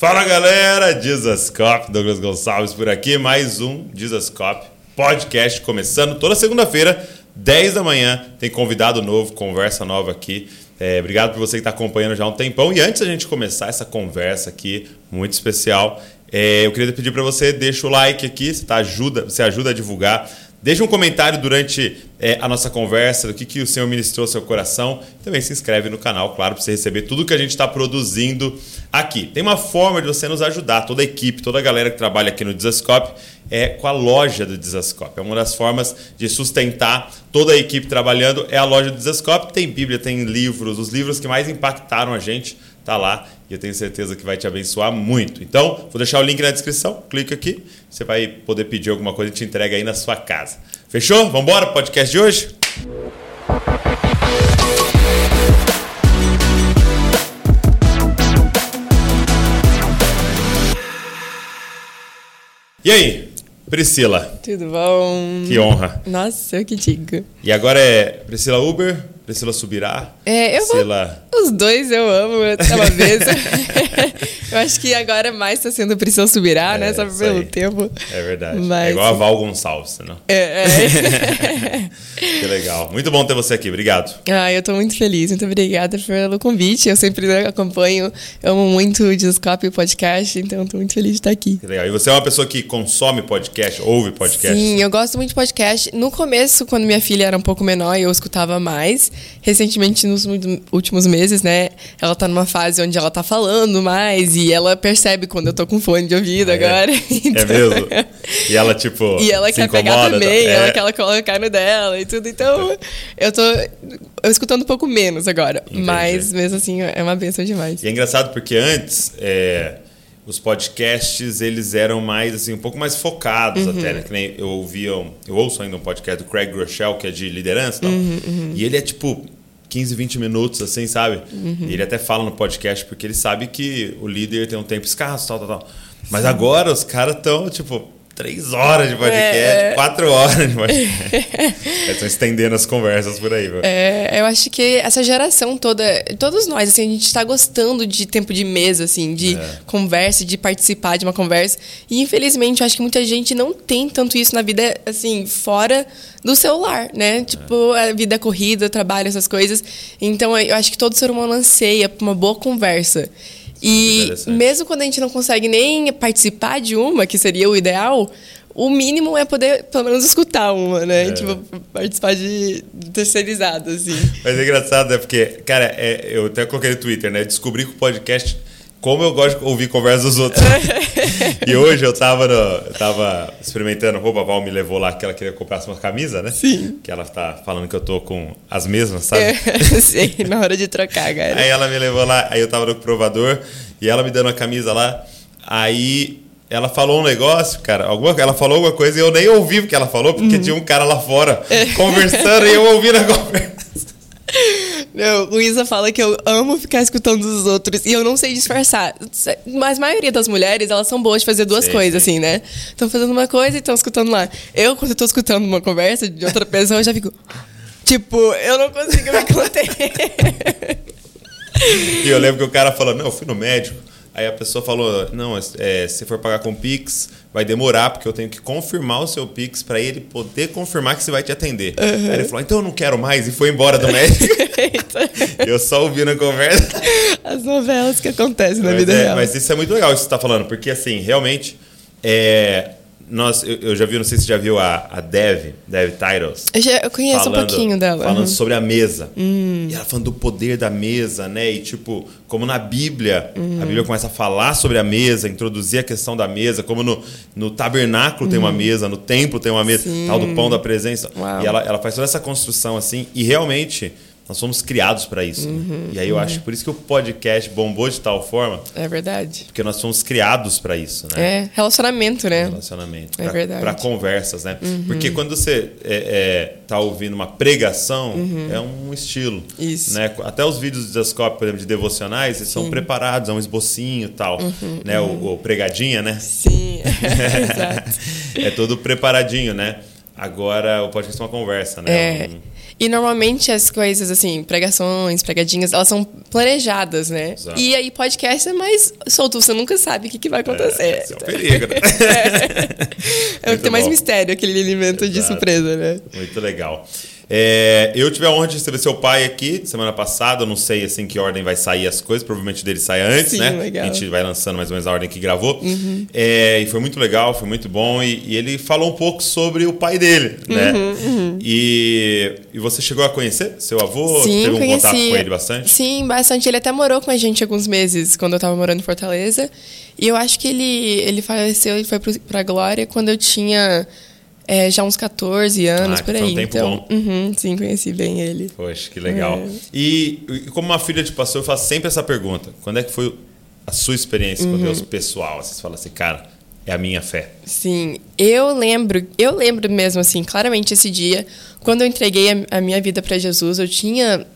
Fala galera, Dizascope, Douglas Gonçalves por aqui, mais um Dizascope podcast começando toda segunda-feira, 10 da manhã, tem convidado novo, conversa nova aqui. É, obrigado por você que está acompanhando já há um tempão. E antes da gente começar essa conversa aqui, muito especial, é, eu queria pedir para você, deixa o like aqui, você, tá, ajuda, você ajuda a divulgar. Deixe um comentário durante é, a nossa conversa, do que, que o Senhor ministrou ao seu coração. Também se inscreve no canal, claro, para você receber tudo que a gente está produzindo aqui. Tem uma forma de você nos ajudar, toda a equipe, toda a galera que trabalha aqui no Desascope, é com a loja do Desascope. É uma das formas de sustentar toda a equipe trabalhando, é a loja do Desascope. Tem Bíblia, tem livros, os livros que mais impactaram a gente tá lá e eu tenho certeza que vai te abençoar muito. Então, vou deixar o link na descrição, clica aqui, você vai poder pedir alguma coisa e te entrega aí na sua casa. Fechou? Vamos embora pro podcast de hoje? E aí, Priscila? Tudo bom? Que honra. Nossa, eu que digo. E agora é Priscila Uber, Priscila Subirá? É, eu Priscila... Vou... Os dois eu amo, até uma vez. eu acho que agora mais está sendo Priscila Subirá, né? é, né? Só pelo tempo. É verdade. Mas... É igual a Val Gonçalves, não? É, é. que legal. Muito bom ter você aqui. Obrigado. Ah, eu estou muito feliz. Muito obrigada pelo convite. Eu sempre né, acompanho, amo muito o Descope e o podcast, então estou muito feliz de estar aqui. Que legal. E você é uma pessoa que consome podcast, ouve podcast? Sim, eu gosto muito de podcast. No começo, quando minha filha era um pouco menor, eu escutava mais recentemente, nos últimos meses, né, ela tá numa fase onde ela tá falando mais e ela percebe quando eu tô com fone de ouvido é. agora. Então... É mesmo? E ela, tipo. E ela quer incomoda, pegar também, tá? ela quer colocar no dela e tudo. Então, eu tô eu escutando um pouco menos agora. Entendi. Mas mesmo assim, é uma benção demais. E é engraçado porque antes. É os podcasts eles eram mais assim um pouco mais focados uhum. até né? que nem eu ouvia eu ouço ainda um podcast do Craig Rochelle que é de liderança uhum, uhum. e ele é tipo 15, 20 minutos, assim, sabe? Uhum. E ele até fala no podcast, porque ele sabe que o líder tem um tempo escasso, tal, tal, tal. Mas Sim. agora os caras estão, tipo, três horas de podcast, é... quatro horas de podcast. Estão estendendo as conversas por aí. Viu? É, eu acho que essa geração toda, todos nós, assim, a gente está gostando de tempo de mesa, assim, de é. conversa, de participar de uma conversa. E infelizmente, eu acho que muita gente não tem tanto isso na vida, assim, fora do celular, né? Tipo, a vida corrida, trabalho, essas coisas. Então, eu acho que todo ser humano anseia por uma boa conversa. E mesmo quando a gente não consegue nem participar de uma, que seria o ideal, o mínimo é poder, pelo menos, escutar uma, né? É. Tipo, participar de, terceirizado, assim. Mas é engraçado, né? Porque, cara, é, eu até coloquei no Twitter, né? Descobri que o podcast como eu gosto de ouvir conversas dos outros. e hoje eu tava, no, eu tava experimentando roupa, a Val me levou lá que ela queria comprar uma camisa, né? Sim. Que ela tá falando que eu tô com as mesmas, sabe? É, sim, na hora de trocar, cara. Aí ela me levou lá, aí eu tava no provador e ela me dando a camisa lá. Aí ela falou um negócio, cara, alguma, ela falou alguma coisa e eu nem ouvi o que ela falou, porque uhum. tinha um cara lá fora é. conversando e eu ouvindo a conversa. Não, Luísa fala que eu amo ficar escutando os outros e eu não sei disfarçar. Mas a maioria das mulheres, elas são boas de fazer duas coisas, sim. assim, né? Estão fazendo uma coisa e estão escutando lá. Eu, quando estou escutando uma conversa de outra pessoa, eu já fico. Tipo, eu não consigo me conter. e eu lembro que o cara falou: Não, eu fui no médico. Aí a pessoa falou: Não, é, se for pagar com Pix, vai demorar, porque eu tenho que confirmar o seu Pix para ele poder confirmar que você vai te atender. Uhum. Aí ele falou: Então eu não quero mais, e foi embora do médico. eu só ouvi na conversa. As novelas que acontecem na mas vida é, real. Mas isso é muito legal, isso que você está falando, porque assim, realmente. É, nós, eu, eu, já vi, não sei se você já viu a, a Dev, Dev Titles. Eu, já, eu conheço falando, um pouquinho dela. Falando uhum. sobre a mesa. Hum. E ela falando do poder da mesa, né? E tipo, como na Bíblia, a Bíblia começa a falar sobre a mesa, introduzir a questão da mesa, como no, no tabernáculo tem uma uhum. mesa, no templo tem uma mesa, Sim. tal do pão da presença. Uau. E ela, ela faz toda essa construção assim, e realmente nós somos criados para isso. Né? Uhum, e aí eu uhum. acho por isso que o podcast bombou de tal forma. É verdade. Porque nós somos criados para isso, né? É, relacionamento, né? Relacionamento. É pra, verdade. Para conversas, né? Uhum. Porque quando você é, é, tá ouvindo uma pregação, uhum. é um estilo. Isso. Né? Até os vídeos do Descope, por exemplo, de devocionais, eles são preparados, é um esbocinho e tal. Uhum, né? uhum. O, o, pregadinha, né? Sim, é todo preparadinho, né? Agora o podcast é uma conversa, né? É. Um... E normalmente as coisas, assim, pregações, pregadinhas, elas são planejadas, né? Exato. E aí podcast é mais solto, você nunca sabe o que, que vai acontecer. É, é o perigo, né? É, Muito tem mais mistério, aquele alimento de Exato. surpresa, né? Muito legal. É, eu tive a honra de receber seu pai aqui semana passada. Eu não sei assim que ordem vai sair as coisas. Provavelmente dele sai antes, Sim, né? legal. Uhum. A gente vai lançando mais ou menos a ordem que gravou. É, e foi muito legal, foi muito bom. E, e ele falou um pouco sobre o pai dele, né? Uhum, E, e você chegou a conhecer seu avô? Sim, Teve um conheci. contato com ele bastante? Sim, bastante. Ele até morou com a gente alguns meses quando eu tava morando em Fortaleza. E eu acho que ele, ele faleceu e foi pro, pra Glória quando eu tinha é, já uns 14 anos, Ah, por foi um aí. tempo então, bom. uhum, sim, conheci bem ele. Poxa, que legal. É. E, e como uma filha de pastor, eu faço sempre essa pergunta: quando é que foi a sua experiência Uhum. com Deus pessoal? Você fala assim, cara, é a minha fé. Sim, eu lembro, eu lembro mesmo assim, claramente esse dia, quando eu entreguei a, a minha vida para Jesus, eu tinha,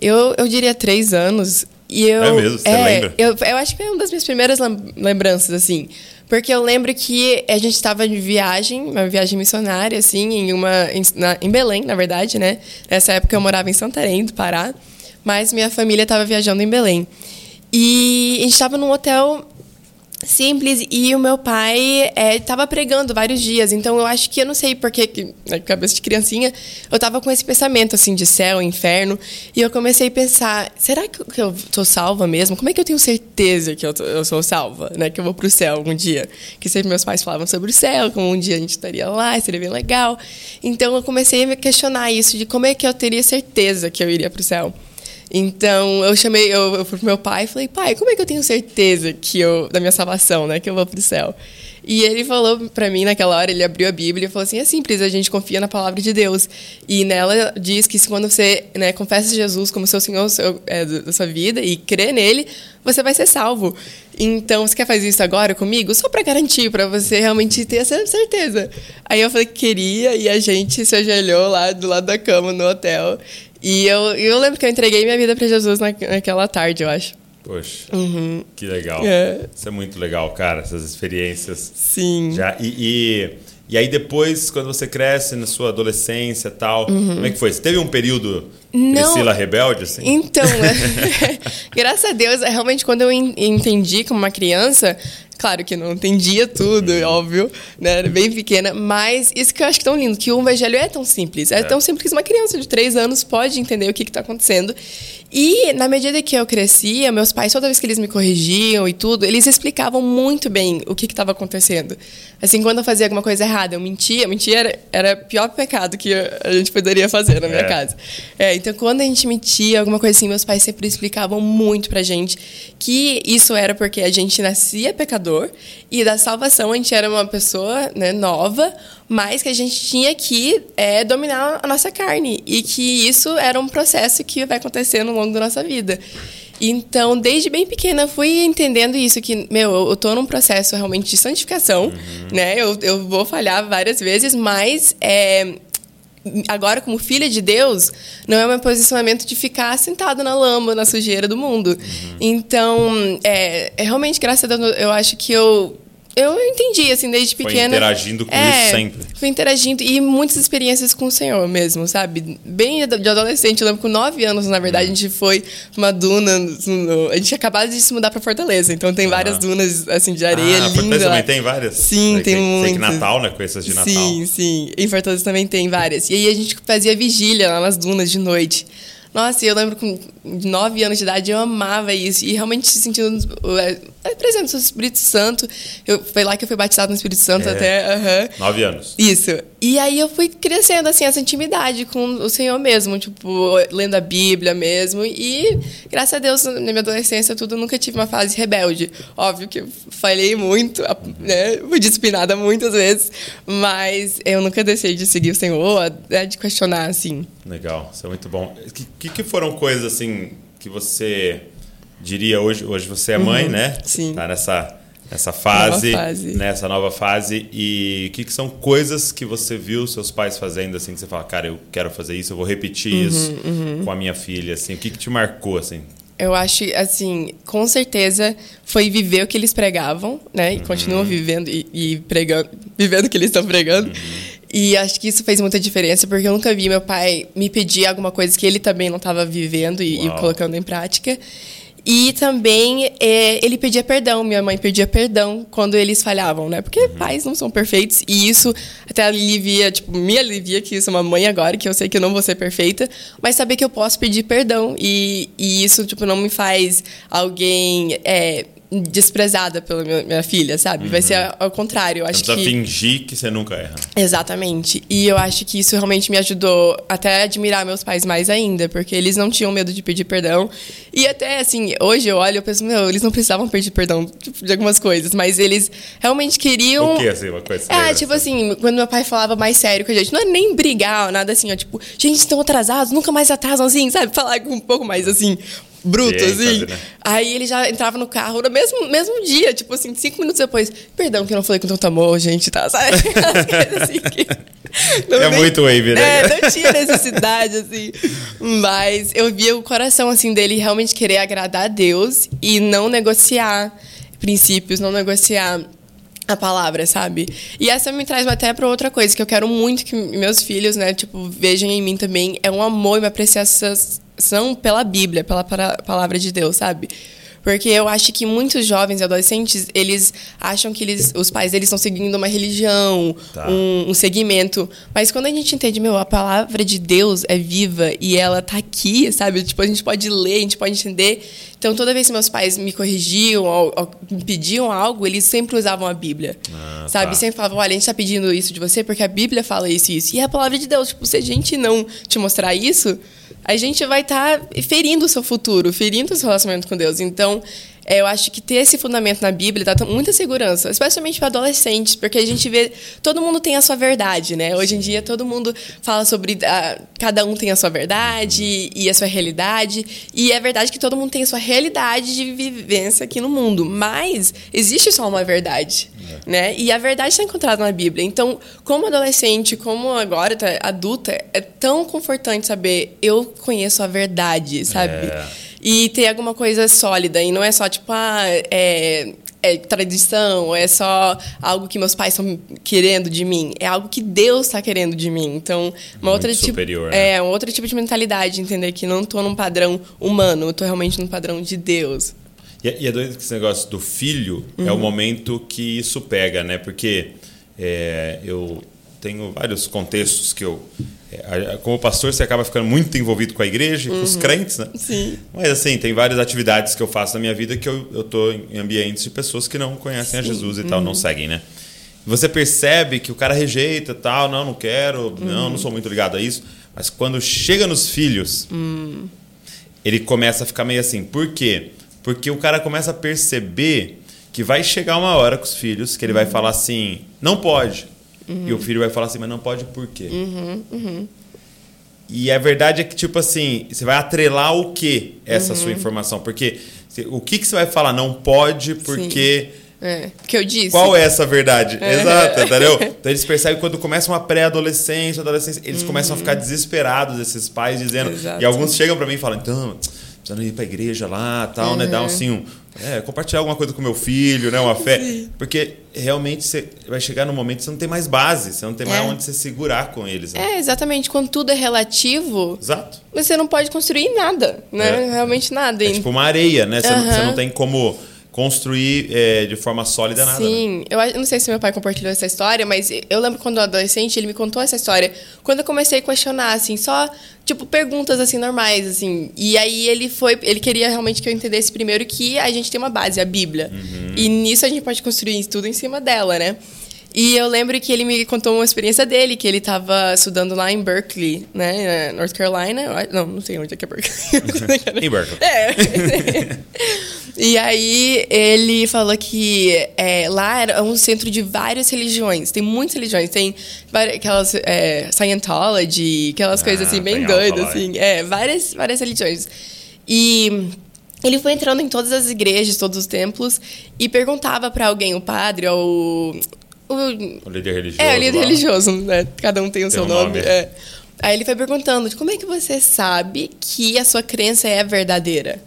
eu, eu diria três anos. E eu, É mesmo? Você lembra? Eu, eu acho que é uma das minhas primeiras lem- lembranças, assim. Porque eu lembro que a gente estava de viagem, uma viagem missionária, assim, em uma. Em, na- em Belém, na verdade, né? Nessa época eu morava em Santarém, do Pará, mas minha família estava viajando em Belém. E a gente estava num hotel simples e o meu pai estava pregando vários dias. Então eu acho que eu não sei porque que, na cabeça de criancinha eu estava com esse pensamento assim de céu inferno. E eu comecei a pensar será que eu- tô salva mesmo? Como é que eu tenho certeza que eu, tô- eu sou salva né? Que eu vou pro céu algum dia? Que sempre meus pais falavam sobre o céu como um dia a gente estaria lá seria bem legal. Então eu comecei a me questionar isso de como é que eu teria certeza que eu iria pro céu então eu chamei, eu, eu fui pro meu pai e falei, pai, como é que eu tenho certeza que eu, da minha salvação, né, que eu vou pro céu? E ele falou pra mim naquela hora, ele abriu a Bíblia e falou assim: é simples, a gente confia na palavra de Deus. E nela diz que se quando você né, confessa Jesus como seu Senhor seu, é, da sua vida e crê nele, você vai ser salvo. Então, você quer fazer isso agora comigo? Só pra garantir, pra você realmente ter essa certeza. Aí eu falei que queria e a gente se ajoelhou lá do lado da cama no hotel. E eu, eu lembro que eu entreguei minha vida pra Jesus na, naquela tarde, eu acho. Poxa, que legal. Uhum. É. Isso é muito legal, cara, essas experiências. Sim. Já, e, e, e aí depois, quando você cresce na sua adolescência e tal, como é que foi? Você teve um período Uhum. Não. Priscila rebelde, assim? Então, é, graças a Deus, é realmente quando eu en- entendi como uma criança, claro que não entendia tudo, é óbvio, né? Era bem pequena, mas isso que eu acho que é tão lindo, que o evangelho é tão simples. É, tão simples que uma criança de três anos pode entender o que está acontecendo. E na medida que eu crescia, meus pais, toda vez que eles me corrigiam e tudo, eles explicavam muito bem o que estava acontecendo. Assim, quando eu fazia alguma coisa errada, eu mentia. Mentir era, era o pior pecado que a gente poderia fazer na minha É. casa. É, então, quando a gente mentia, alguma coisa assim, meus pais sempre explicavam muito pra gente que isso era porque a gente nascia pecador e da salvação a gente era uma pessoa né, nova, mas que a gente tinha que é, dominar a nossa carne e que isso era um processo que vai acontecendo ao longo da nossa vida. Então, desde bem pequena, fui entendendo isso, que, meu, eu tô num processo realmente de santificação, né? Eu, eu vou falhar várias vezes, mas é, agora como filha de Deus, não é o meu posicionamento de ficar sentado na lama, na sujeira do mundo. Então, é, é realmente, graças a Deus, eu acho que eu eu entendi assim desde Foi pequena. interagindo com É, isso sempre. Fui interagindo e muitas experiências com o Senhor mesmo, sabe? Bem de adolescente, eu lembro com nove anos, na verdade, a gente foi pra uma duna. no- a gente acabado de se mudar pra Fortaleza, então tem várias Aham. dunas assim de areia ah, linda. Fortaleza lá. também tem várias? Sim, Sei tem que, Sei que muitas. Natal, né? Com essas de Natal. Sim, sim. Em Fortaleza também tem várias. E aí a gente fazia vigília lá nas dunas de noite. Nossa, eu lembro com nove anos de idade eu amava isso. E realmente sentindo a presença do Espírito Santo. Eu, foi lá que eu fui batizado no Espírito Santo É. até. aham. Nove anos. Isso. E aí eu fui crescendo, assim, essa intimidade com o Senhor mesmo, tipo, lendo a Bíblia mesmo. E, graças a Deus, na minha adolescência, tudo, nunca tive uma fase rebelde. Óbvio que eu falhei muito, né? Fui disciplinada muitas vezes, mas eu nunca deixei de seguir o Senhor, né, de questionar, assim. Legal, isso é muito bom. O que, que foram coisas assim que você diria hoje? Hoje você é mãe, né? Uhum. sim. Tá nessa, nessa fase, Nova fase. nessa nova fase. E o que, que são coisas que você viu seus pais fazendo assim que você fala, cara, eu quero fazer isso, eu vou repetir Uhum, isso com a minha filha, assim. O que, que te marcou assim? Eu acho, assim, com certeza foi viver o que eles pregavam, né? E continuam vivendo e, e pregando, vivendo o que eles estão pregando. E acho que isso fez muita diferença, porque eu nunca vi meu pai me pedir alguma coisa que ele também não estava vivendo e, e, colocando em prática. E também é, ele pedia perdão, minha mãe pedia perdão quando eles falhavam, né? Porque uhum. pais não são perfeitos e isso até alivia, tipo, me alivia que isso é uma mãe agora, que eu sei que eu não vou ser perfeita, mas saber que eu posso pedir perdão e, e isso, tipo, não me faz alguém é, desprezada pela minha, minha filha, sabe? Uhum. Vai ser uhum. ao contrário. Eu acho você que fingir que você nunca erra. Exatamente. E eu acho que isso realmente me ajudou até a admirar meus pais mais ainda, porque eles não tinham medo de pedir perdão. E até assim, hoje eu olho e penso, meu, eles não precisavam pedir perdão tipo, de algumas coisas, mas eles realmente queriam. O que assim, uma coisa? É, tipo assim, quando meu pai falava mais sério com a gente, não é nem brigar, nada assim, ó, tipo, gente, estão atrasados, nunca mais atrasam assim, sabe? Falar um pouco mais assim, bruto, assim. Né? Aí ele já entrava no carro no mesmo, mesmo dia, tipo assim, cinco minutos depois. Perdão que eu não falei com tanto amor, gente, tá? Sabe? assim que. é muito wave, né? É, não tinha necessidade, assim. Mas eu via o coração, assim, dele realmente querer agradar a Deus e não negociar princípios, não negociar a palavra, sabe? E essa me traz até para outra coisa que eu quero muito que meus filhos, né, tipo, vejam em mim também, é um amor e uma apreciação são pela Bíblia, pela palavra de Deus, sabe? Porque eu acho que muitos jovens e adolescentes, eles acham que eles, os pais deles estão seguindo uma religião, tá. um, um, segmento. Mas quando a gente entende, meu, a palavra de Deus é viva e ela tá aqui, sabe? Tipo, a gente pode ler, a gente pode entender. Então, toda vez que meus pais me corrigiam ou, ou me pediam algo, eles sempre usavam a Bíblia. Ah, sabe? Tá. Sempre falavam, olha, a gente está pedindo isso de você porque a Bíblia fala isso e isso. E é a palavra de Deus. Tipo, se a gente não te mostrar isso, a gente vai estar tá ferindo o seu futuro, ferindo o seu relacionamento com Deus. Então, é, eu acho que ter esse fundamento na Bíblia dá muita segurança, especialmente para adolescentes, porque a gente vê todo mundo tem a sua verdade, né? Hoje em dia todo mundo fala sobre a, ah, cada um tem a sua verdade e a sua realidade, e é verdade que todo mundo tem a sua realidade de vivência aqui no mundo, mas existe só uma verdade, é. né? E a verdade está encontrada na Bíblia. Então, como adolescente, como agora tá, adulta, é tão confortante saber eu conheço a verdade, sabe? É e ter alguma coisa sólida. E não é só, tipo, ah, é, é tradição, é só algo que meus pais estão querendo de mim. É algo que Deus está querendo de mim. Então, uma outra tipo, superior, tipo, né? é um outro tipo de mentalidade, entender que não estou num padrão humano, estou realmente num padrão de Deus. E, é, e é doido que esse negócio do filho uhum. é o uhum. momento que isso pega, né? Porque é, eu tenho vários contextos que eu é, como pastor, você acaba ficando muito envolvido com a igreja, uhum. com os uhum. crentes, né? Sim. Mas assim, tem várias atividades que eu faço na minha vida que eu estou em ambientes de pessoas que não conhecem Sim. a Jesus e uhum. tal, não uhum. seguem, né? Você percebe que o cara rejeita tal, não, não quero, uhum. não, não sou muito ligado a isso. Mas quando chega nos filhos, hum. ele começa a ficar meio assim. Por quê? Porque o cara começa a perceber que vai chegar uma hora com os filhos que ele vai uhum. falar assim, não pode. Uhum. E o filho vai falar assim, mas não pode por quê? Uhum, uhum. E a verdade é que, tipo assim, você vai atrelar o que essa sua uhum. informação? Porque o que, que você vai falar? Não pode porque. Sim. É, que eu disse. Qual é essa verdade? É. Exato, entendeu? Então eles percebem quando começa uma pré-adolescência, adolescência, eles uhum. começam a ficar desesperados, esses pais, dizendo. Exato. E alguns chegam para mim e falam, então, precisando ir para a igreja lá, tal, uhum. né? Dar assim um, é, compartilhar alguma coisa com meu filho, né? Uma fé. Porque realmente você vai chegar num momento que você não tem mais base, você não tem mais é. onde você segurar com eles. Né? É, exatamente. Quando tudo é relativo, Exato. você não pode construir nada, né? É. Realmente nada. É tipo uma areia, né? Você, uhum. não, você não tem como construir é, de forma sólida nada. Né? Sim, né? eu não sei se meu pai compartilhou essa história, mas eu lembro quando eu era adolescente, ele me contou essa história. Quando eu comecei a questionar, assim, só, tipo, perguntas, assim, normais, assim. E aí ele foi, ele queria realmente que eu entendesse primeiro que a gente tem uma base, a Bíblia. Uhum. E nisso a gente pode construir tudo em cima dela, né? E eu lembro que ele me contou uma experiência dele, que ele estava estudando lá em Berkeley, né, North Carolina. Não, não sei onde é que é Berkeley. em Berkeley. É. e aí ele falou que é, lá era um centro de várias religiões. Tem muitas religiões. Tem aquelas é, Scientology, aquelas ah, coisas assim bem doidas, assim. É, várias, várias religiões. E ele foi entrando em todas as igrejas, todos os templos, e perguntava para alguém, o padre ou o, o líder religioso. É, o líder lá. religioso, né? Cada um tem o tem seu um nome. nome. É. Aí ele foi perguntando: como é que você sabe que a sua crença é verdadeira?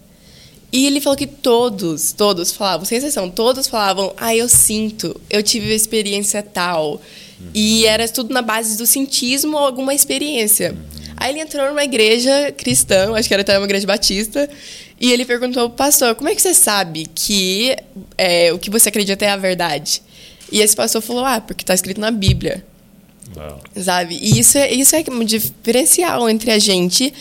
E ele falou que todos, todos falavam, sem exceção, todos falavam: ah, eu sinto, eu tive uma experiência tal. Uhum. E era tudo na base do cientismo ou alguma experiência. Uhum. Aí ele entrou numa igreja cristã, acho que era até uma igreja batista, e ele perguntou ao pastor: como é que você sabe que é, o que você acredita é a verdade? E esse pastor falou: ah, porque está escrito na Bíblia. Wow. Sabe? E isso é, isso é um diferencial entre a gente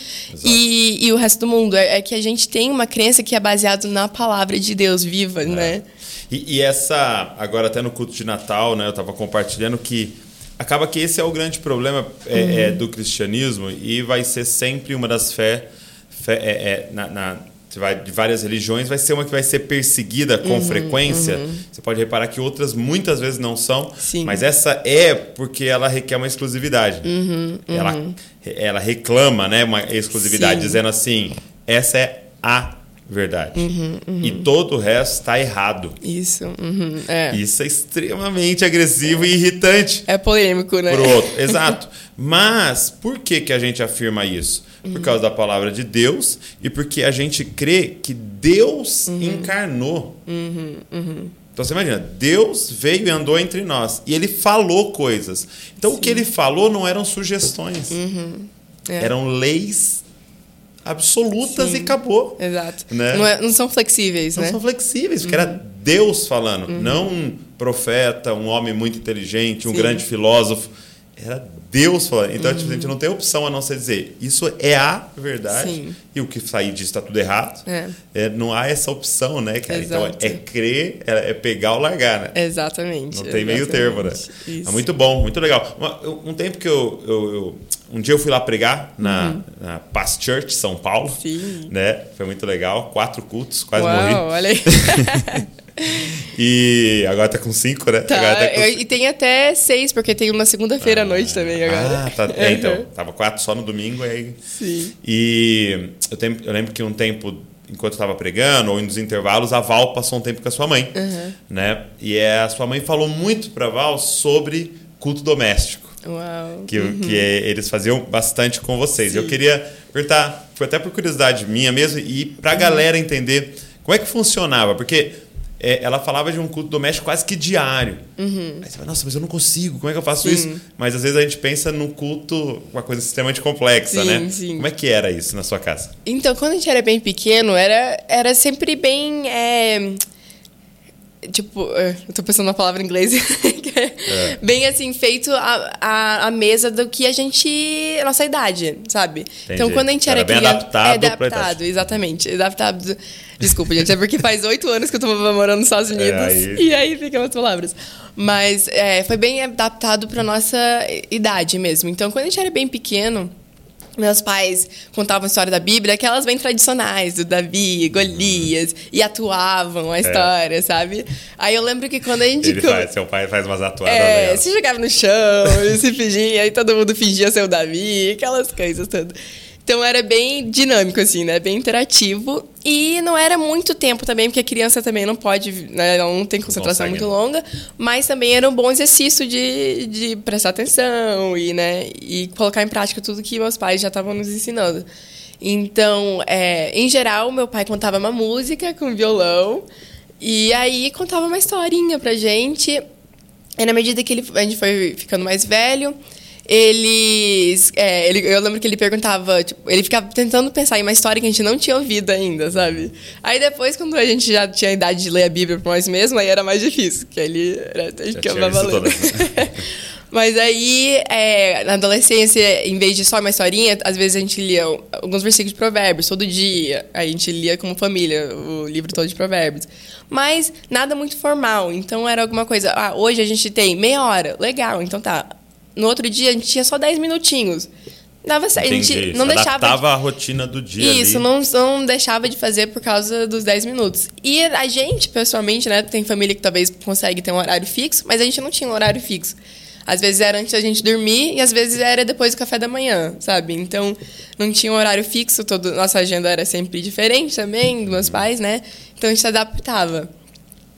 e, e, o resto do mundo. É, é, que a gente tem uma crença que é baseada na palavra de Deus viva, é. né? E, e, essa, agora até no culto de Natal, né? Eu estava compartilhando que acaba que esse é o grande problema é, uhum. é, do cristianismo e vai ser sempre uma das fé, fé é, é, na, na vai, de várias religiões, vai ser uma que vai ser perseguida com uhum, frequência. Uhum. Você pode reparar que outras muitas vezes não são, Sim. mas essa é porque ela requer uma exclusividade. Uhum, ela, uhum. ela reclama né, uma exclusividade, Sim. dizendo assim: essa é a verdade. Uhum, uhum. E todo o resto está errado. Isso. Uhum, é. Isso é extremamente agressivo e irritante. É polêmico, né? Pro outro. Exato. Mas por que, que a gente afirma isso? Por uhum. causa da palavra de Deus e porque a gente crê que Deus uhum. encarnou. Uhum, então você imagina, Deus veio e andou entre nós e ele falou coisas. Então Sim. o que ele falou não eram sugestões, é. eram leis absolutas Sim. e acabou. Exato. Né? Não, é, não, são flexíveis, não né? são flexíveis, porque uhum. era Deus falando, uhum. não um profeta, um homem muito inteligente, um Sim. grande filósofo. Era Deus falando. Então, uhum. tipo, a gente uhum. não tem opção a não ser dizer isso é a verdade Sim. e o que sair disso está tudo errado. É. É, não há essa opção, né, cara? Exato. Então, é crer, é, é, pegar ou largar, né? Exatamente. Não tem exatamente. meio termo, né? Isso. É muito bom, muito legal. Um, um tempo que eu, eu, eu, Um dia eu fui lá pregar na, uhum. na Past Church, São Paulo. Sim. Né? Foi muito legal. Quatro cultos, quase Uau, morri. olha aí. E agora tá com cinco, né? Tá, tá com... E tem até seis, porque tem uma segunda-feira ah, à noite também agora. Ah, tá. É, então, tava quatro só no domingo aí. Sim. E eu, eu lembro que um tempo, enquanto eu tava pregando, ou nos intervalos, a Val passou um tempo com a sua mãe. Uhum. Né? E a sua mãe falou muito pra Val sobre culto doméstico. Uau. Que, uhum. que eles faziam bastante com vocês. Sim. Eu queria perguntar, foi até por curiosidade minha mesmo, e pra uhum. galera entender como é que funcionava, porque é, ela falava de um culto doméstico quase que diário. Uhum. Aí você fala, nossa, mas eu não consigo, como é que eu faço sim. isso? Mas às vezes a gente pensa no culto, uma coisa extremamente complexa, sim, né? Sim. Como é que era isso na sua casa? Então, quando a gente era bem pequeno, era, era sempre bem. É tipo, é, eu tô pensando na palavra em inglês, é. bem assim, feito a, a, a, mesa do que a gente, nossa idade, sabe? Entendi. Então, quando a gente era, era criança... adaptado. É, adaptado, exatamente. Adaptado... Desculpa, gente, é porque faz oito anos que eu tô morando nos Estados é, Unidos, é, aí... e aí ficam as palavras. Mas é, foi bem adaptado pra nossa idade mesmo. Então, quando a gente era bem pequeno meus pais contavam a história da Bíblia, aquelas bem tradicionais, do Davi, Golias, e atuavam a é. história, é. sabe? Aí eu lembro que quando a gente. Ele faz, seu pai faz umas atuadas. É, se jogava no chão, se fingia, aí todo mundo fingia ser o Davi, aquelas coisas todas. Então era bem dinâmico, assim, né? Bem interativo. E não era muito tempo também, porque a criança também não pode, né? não tem concentração muito longa. Mas também era um bom exercício de, de prestar atenção e, né? E colocar em prática tudo que meus pais já estavam nos ensinando. Então, é, em geral, meu pai contava uma música com violão. E aí contava uma historinha pra gente. E na medida que ele, a gente foi ficando mais velho, eles. É, ele, eu lembro que ele perguntava, tipo, ele ficava tentando pensar em uma história que a gente não tinha ouvido ainda, sabe? Aí depois, quando a gente já tinha a idade de ler a Bíblia por nós mesmos, aí era mais difícil, que ele era, que eu lendo. Mas aí, é, na adolescência, em vez de só uma historinha, às vezes a gente lia alguns versículos de provérbios todo dia. A gente lia como família o livro todo de provérbios. Mas nada muito formal. Então era alguma coisa. Ah, hoje a gente tem meia hora. Legal, então tá. No outro dia a gente tinha só 10 minutinhos. Dava certo. A gente não deixava. Adaptava a rotina do dia. Isso, ali. Não, não deixava de fazer por causa dos 10 minutos. E a gente, pessoalmente, né, tem família que talvez consegue ter um horário fixo, mas a gente não tinha um horário fixo. Às vezes era antes da gente dormir e às vezes era depois do café da manhã, sabe? Então não tinha um horário fixo, todo, nossa agenda era sempre diferente também, dos meus pais, né? Então a gente se adaptava.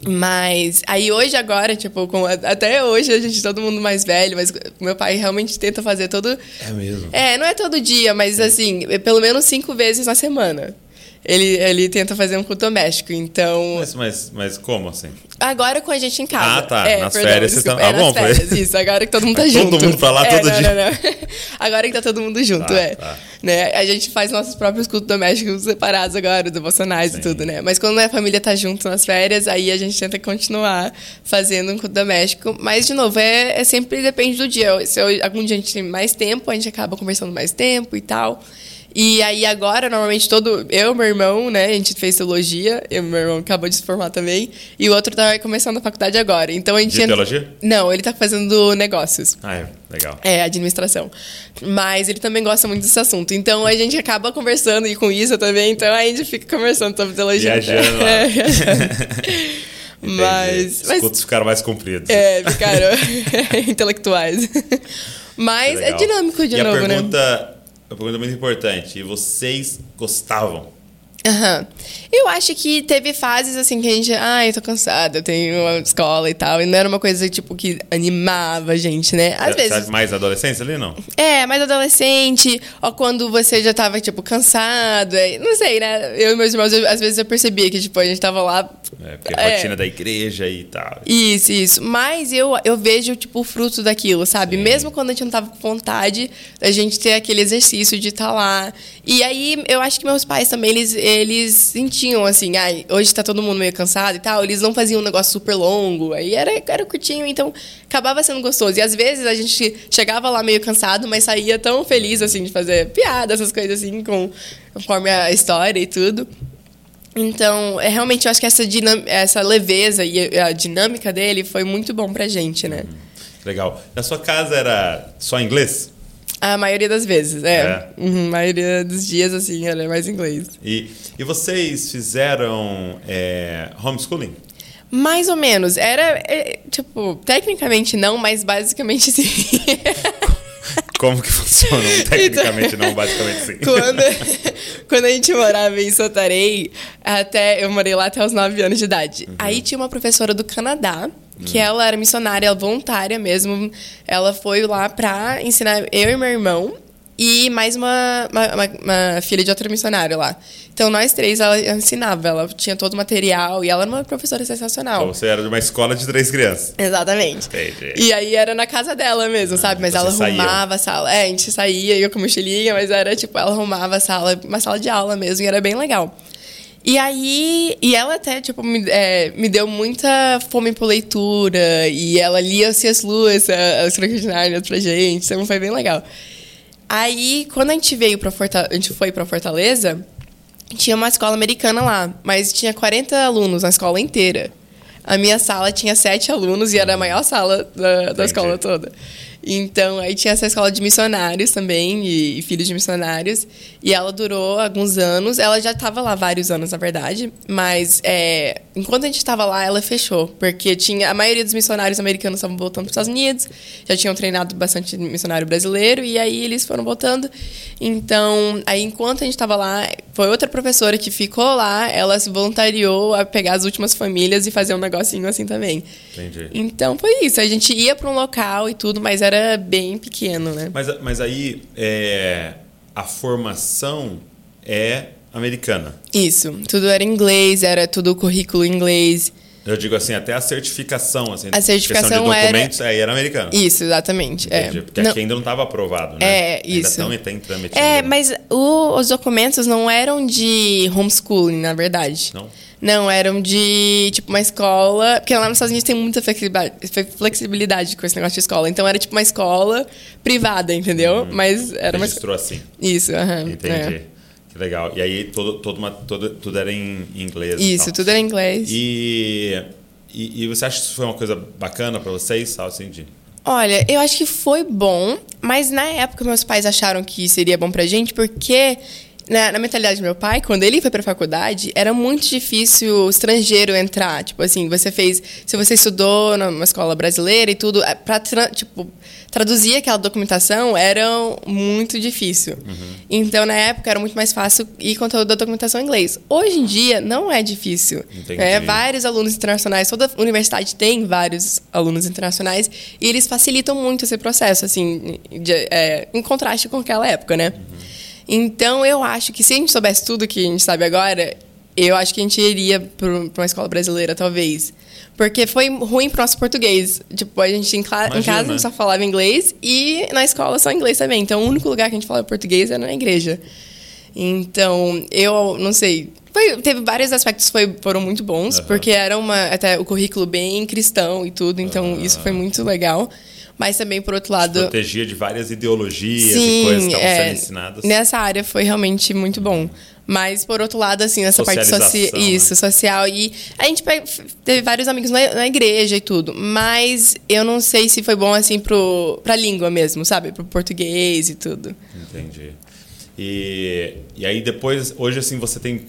Mas aí hoje agora, tipo, com, até hoje a gente todo mundo mais velho, mas meu pai realmente tenta fazer todo. É mesmo. É, não é todo dia, mas assim, pelo menos cinco vezes na semana. Ele, ele tenta fazer um culto doméstico. Então. Mas, mas, mas como assim? Agora com a gente em casa. Ah, tá. É, nas perdão, férias vocês desculpa, estão. é, Ah, bom, foi. férias, isso. Agora que todo mundo tá Todo junto. mundo pra lá É, todo não, dia. não, não. Agora que tá todo mundo junto, Tá, é. tá. Né? A gente faz nossos próprios cultos domésticos separados agora, devocionais Sim. e tudo, né? Mas quando a família tá junto nas férias, aí a gente tenta continuar fazendo um culto doméstico. Mas, de novo, é, é sempre depende do dia. Se eu- algum dia a gente tem mais tempo, a gente acaba conversando mais tempo e tal. E aí agora, normalmente, todo. Eu, meu irmão, né? A gente fez teologia. Eu, meu irmão acabou de se formar também. E o outro tá começando a faculdade agora. Então a gente. De teologia? Não, ele tá fazendo negócios. Ah, é. Legal. É, administração. Mas ele também gosta muito desse assunto. Então a gente acaba conversando e com isso também. Então a gente fica conversando sobre teologia. Viajando lá. É, viajando. Mas. Os mas cultos ficaram mais compridos. é, ficaram intelectuais. Mas é Legal. dinâmico de e novo, a né? Pergunta, a pergunta muito importante. E vocês gostavam? Aham. Eu acho que teve fases assim que a gente, ai, eu tô cansada, eu tenho uma escola e tal. E não era uma coisa tipo que animava a gente, né? Às Você vezes. mais na adolescência ali, não? É, mais adolescente, ou quando você já tava, tipo, cansado. é, Não sei, né? Eu e meus irmãos, eu- às vezes eu percebia que, tipo, a gente tava lá. É, porque É. rotina da igreja e tal. Isso, isso. Mas eu, eu vejo, tipo, o fruto daquilo, sabe? Sim. Mesmo quando a gente não tava com vontade, a gente ter aquele exercício de estar lá. E aí, eu acho que meus pais também, eles, eles sentiam, assim, ai, hoje tá todo mundo meio cansado e tal. Eles não faziam um negócio super longo. Aí era, era curtinho, então acabava sendo gostoso. E às vezes a gente chegava lá meio cansado, mas saía tão feliz, assim, de fazer piada, essas coisas assim, com, conforme a história e tudo. Então, é, realmente, eu acho que essa, essa leveza e a dinâmica dele foi muito bom pra gente, né? Legal. Na sua casa era só inglês? A maioria das vezes, é. É. Uhum, a maioria dos dias, assim, era mais inglês. E, e vocês fizeram é, homeschooling? Mais ou menos. Era, é, tipo, tecnicamente não, mas basicamente sim. Como que funciona? Tecnicamente não, basicamente sim. quando, quando a gente morava em Santarém, até, eu morei lá até os 9 anos de idade. Uhum. Aí tinha uma professora do Canadá, que ela era missionária, voluntária mesmo. Ela foi lá pra ensinar eu e meu irmão e mais uma, uma, uma- filha de outra missionária lá. Então, nós três, ela ensinava. Ela tinha todo o material e ela era uma professora sensacional. Então você era de uma escola de três crianças. Exatamente. Entendi. E aí era na casa dela mesmo, sabe? Mas vocês ela arrumava a sala. É, a gente saía, eu com mochilinha, mas era tipo, ela arrumava a sala, uma sala de aula mesmo, e era bem legal. E aí, e ela até, tipo, me, é, me deu muita fome por leitura, e ela lia C.S. Lewis, as Crônicas de Nárnia pra gente, então foi bem legal. Aí, quando a gente veio pra Fortaleza, a gente foi pra Fortaleza, tinha uma escola americana lá, mas tinha 40 alunos na escola inteira. A minha sala tinha sete alunos e era a maior sala da, da escola toda. Então, aí tinha essa escola de missionários também, e, e filhos de missionários. E ela durou alguns anos. Ela já estava lá vários anos, na verdade. Mas, é, enquanto a gente estava lá, ela fechou. Porque tinha a maioria dos missionários americanos estavam voltando para os Estados Unidos. Já tinham treinado bastante missionário brasileiro. E aí, eles foram voltando. Então, aí, enquanto a gente estava lá, foi outra professora que ficou lá. Ela se voluntariou a pegar as últimas famílias e fazer um negocinho assim também. Entendi. Então foi isso. A gente ia para um local e tudo, mas era bem pequeno, né? Mas, mas aí é, a formação é americana. Isso. Tudo era inglês, era tudo currículo inglês. Eu digo assim, até a certificação. Assim, A certificação de era- documentos, aí era americana. Isso, exatamente. Entendi, É. Porque Não- aqui ainda não estava aprovado, né? É, Ainda isso. estão- tá em trâmite. É, ainda. mas o- os documentos não eram de homeschooling, na verdade. Não? Não, eram de, tipo, uma escola... Porque lá nos Estados Unidos tem muita flexibilidade, com esse negócio de escola. Então, era, tipo, uma escola privada, entendeu? Mas era uma... Registrou assim. Isso, aham. Entendi. é. Que legal. E aí todo, todo uma, todo, tudo era em inglês. Isso, tudo era em inglês. E, e, e você acha que isso foi uma coisa bacana para vocês, sabe, assim, de... Olha, eu acho que foi bom, mas na época meus pais acharam que seria bom pra gente, porque na, na mentalidade do meu pai, quando ele foi pra faculdade, era muito difícil o estrangeiro entrar. Tipo assim, você fez. Se você estudou numa escola brasileira e tudo, é, pra tra- tipo, traduzir aquela documentação era muito difícil. Então, na época, era muito mais fácil ir com toda a documentação em inglês. Hoje em dia, não é difícil. É, vários alunos internacionais, toda universidade tem vários alunos internacionais e eles facilitam muito esse processo, assim, de- é, em contraste com aquela época, né? Então, eu acho que se a gente soubesse tudo que a gente sabe agora, eu acho que a gente iria para uma escola brasileira, talvez. Porque foi ruim pro nosso português. Tipo, a gente em, em casa a gente só falava inglês e na escola só inglês também. Então, o único lugar que a gente falava português era na igreja. Então, eu não sei. Foi, teve vários aspectos que foram muito bons, uhum. porque era uma, até o currículo bem cristão e tudo, então uhum. isso foi muito legal. Mas também, por outro lado. protegia de várias ideologias Sim, e coisas que estavam é, sendo ensinadas. Nessa área foi realmente muito bom. Mas, por outro lado, assim, essa parte social. Né? Isso, social. E a gente teve vários amigos na, na, igreja e tudo. Mas eu não sei se foi bom, assim, pro, pra língua mesmo, sabe? Pro português e tudo. Entendi. E, e aí depois, hoje, assim, você tem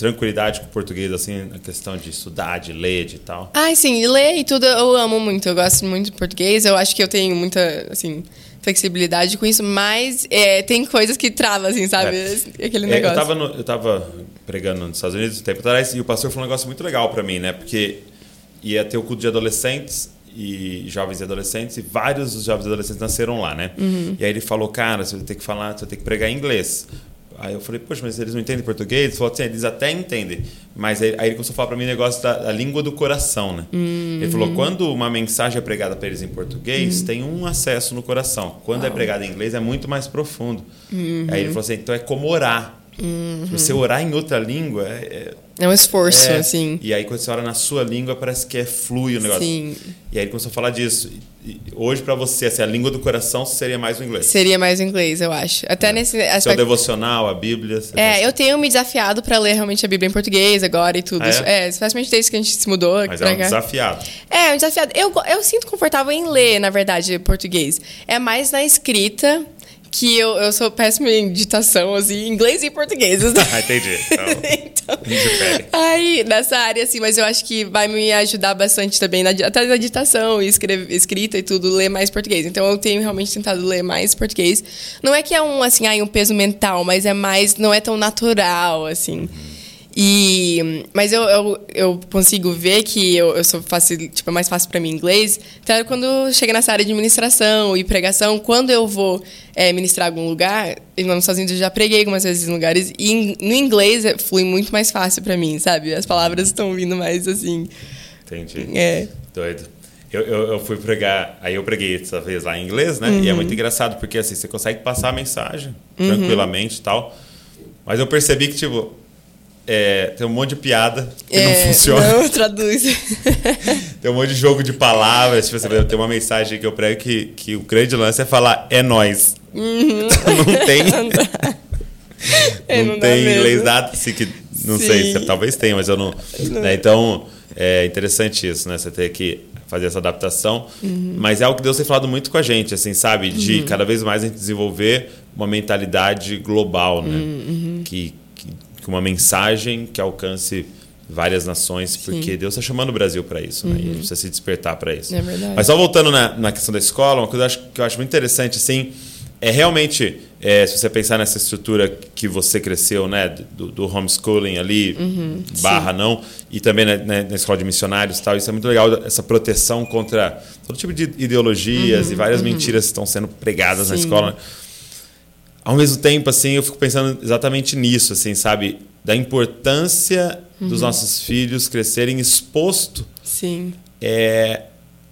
tranquilidade com o português, assim, na questão de estudar, de ler, de tal? Ah, sim, ler e tudo eu amo muito. Eu gosto muito de português. Eu acho que eu tenho muita, assim, flexibilidade com isso, mas é, tem coisas que travam, assim, sabe? É. Aquele negócio. É, eu, tava no, eu tava pregando nos Estados Unidos um tempo atrás e o pastor falou um negócio muito legal para mim, né? Porque ia ter o culto de adolescentes e jovens e adolescentes e vários dos jovens e adolescentes nasceram lá, né? Uhum. E aí ele falou, cara, você vai ter que falar, você vai ter que pregar em inglês. Aí eu falei, poxa, mas eles não entendem português? Ele falou assim, eles até entendem. Mas aí, aí ele começou a falar para mim o negócio da, da, língua do coração, né? Uhum. Ele falou, quando uma mensagem é pregada para eles em português, uhum. tem um acesso no coração. Quando é Uau. é pregada em inglês, é muito mais profundo. Uhum. Aí ele falou assim, então é como orar. Uhum. Se você orar em outra língua, é, é um esforço, é, assim. E aí, quando você ora na sua língua, parece que é flui o negócio. Sim. E aí ele começou a falar disso. E hoje, para você, assim, a língua do coração seria mais o inglês? Seria mais o inglês, eu acho. Até é. nesse aspecto... Seu devocional, a Bíblia... É, eu tenho me desafiado para ler realmente a Bíblia em português agora e tudo. Ah, é? é, especialmente desde que a gente se mudou. Mas é um cá. desafiado. É, um desafiado. Eu, eu sinto confortável em ler, na verdade, português. É mais na escrita que eu, eu sou péssima em digitação, assim, inglês e português. ah, entendi. Então, então aí, nessa área, assim, mas eu acho que vai me ajudar bastante também, na, até na digitação, escreve, escrita e tudo, ler mais português. Então, eu tenho realmente tentado ler mais português. Não é que é um, assim, ai, um peso mental, mas é mais, não é tão natural, assim. Uhum. E, mas eu, eu, eu consigo ver que eu, eu sou fácil, tipo, é mais fácil para mim inglês. Então, quando chega nessa área de administração e pregação, quando eu vou é, ministrar algum lugar, nos Estados Unidos eu já preguei algumas vezes em lugares, e no inglês é, flui muito mais fácil para mim, sabe? As palavras estão vindo mais assim. Entendi. É. Doido. Eu, eu, eu, fui pregar, aí eu preguei essa vez lá em inglês, né? Uhum. E é muito engraçado, porque assim, você consegue passar a mensagem uhum. tranquilamente e tal. Mas eu percebi que, tipo, é, tem um monte de piada que é, não funciona. Não, traduz. tem um monte de jogo de palavras. Tipo, você tem uma mensagem que eu prego que, que o grande lance é falar é nós. Uhum. não tem. não, não tem inglês nada assim que. Não Sim. sei, se, talvez tenha, mas eu não. não. Né, então, é interessante isso, né? Você ter que fazer essa adaptação. Uhum. Mas é algo que Deus tem falado muito com a gente, assim, sabe? De uhum. cada vez mais a gente desenvolver uma mentalidade global, né? Uhum. Que, uma mensagem que alcance várias nações, porque Sim. Deus está chamando o Brasil para isso, uhum. né? E a gente uhum. precisa se despertar para isso. É verdade. Mas só voltando na, na questão da escola, uma coisa que eu acho, que eu acho muito interessante, assim, é realmente, é, se você pensar nessa estrutura que você cresceu, né, do, do homeschooling ali, uhum. barra Sim. não, e também na, na, na, escola de missionários e tal, isso é muito legal, essa proteção contra todo tipo de ideologias uhum. e várias uhum. mentiras que estão sendo pregadas Sim. na escola ao mesmo tempo, assim, eu fico pensando exatamente nisso, assim, sabe? Da importância uhum. dos nossos filhos crescerem exposto Sim. É,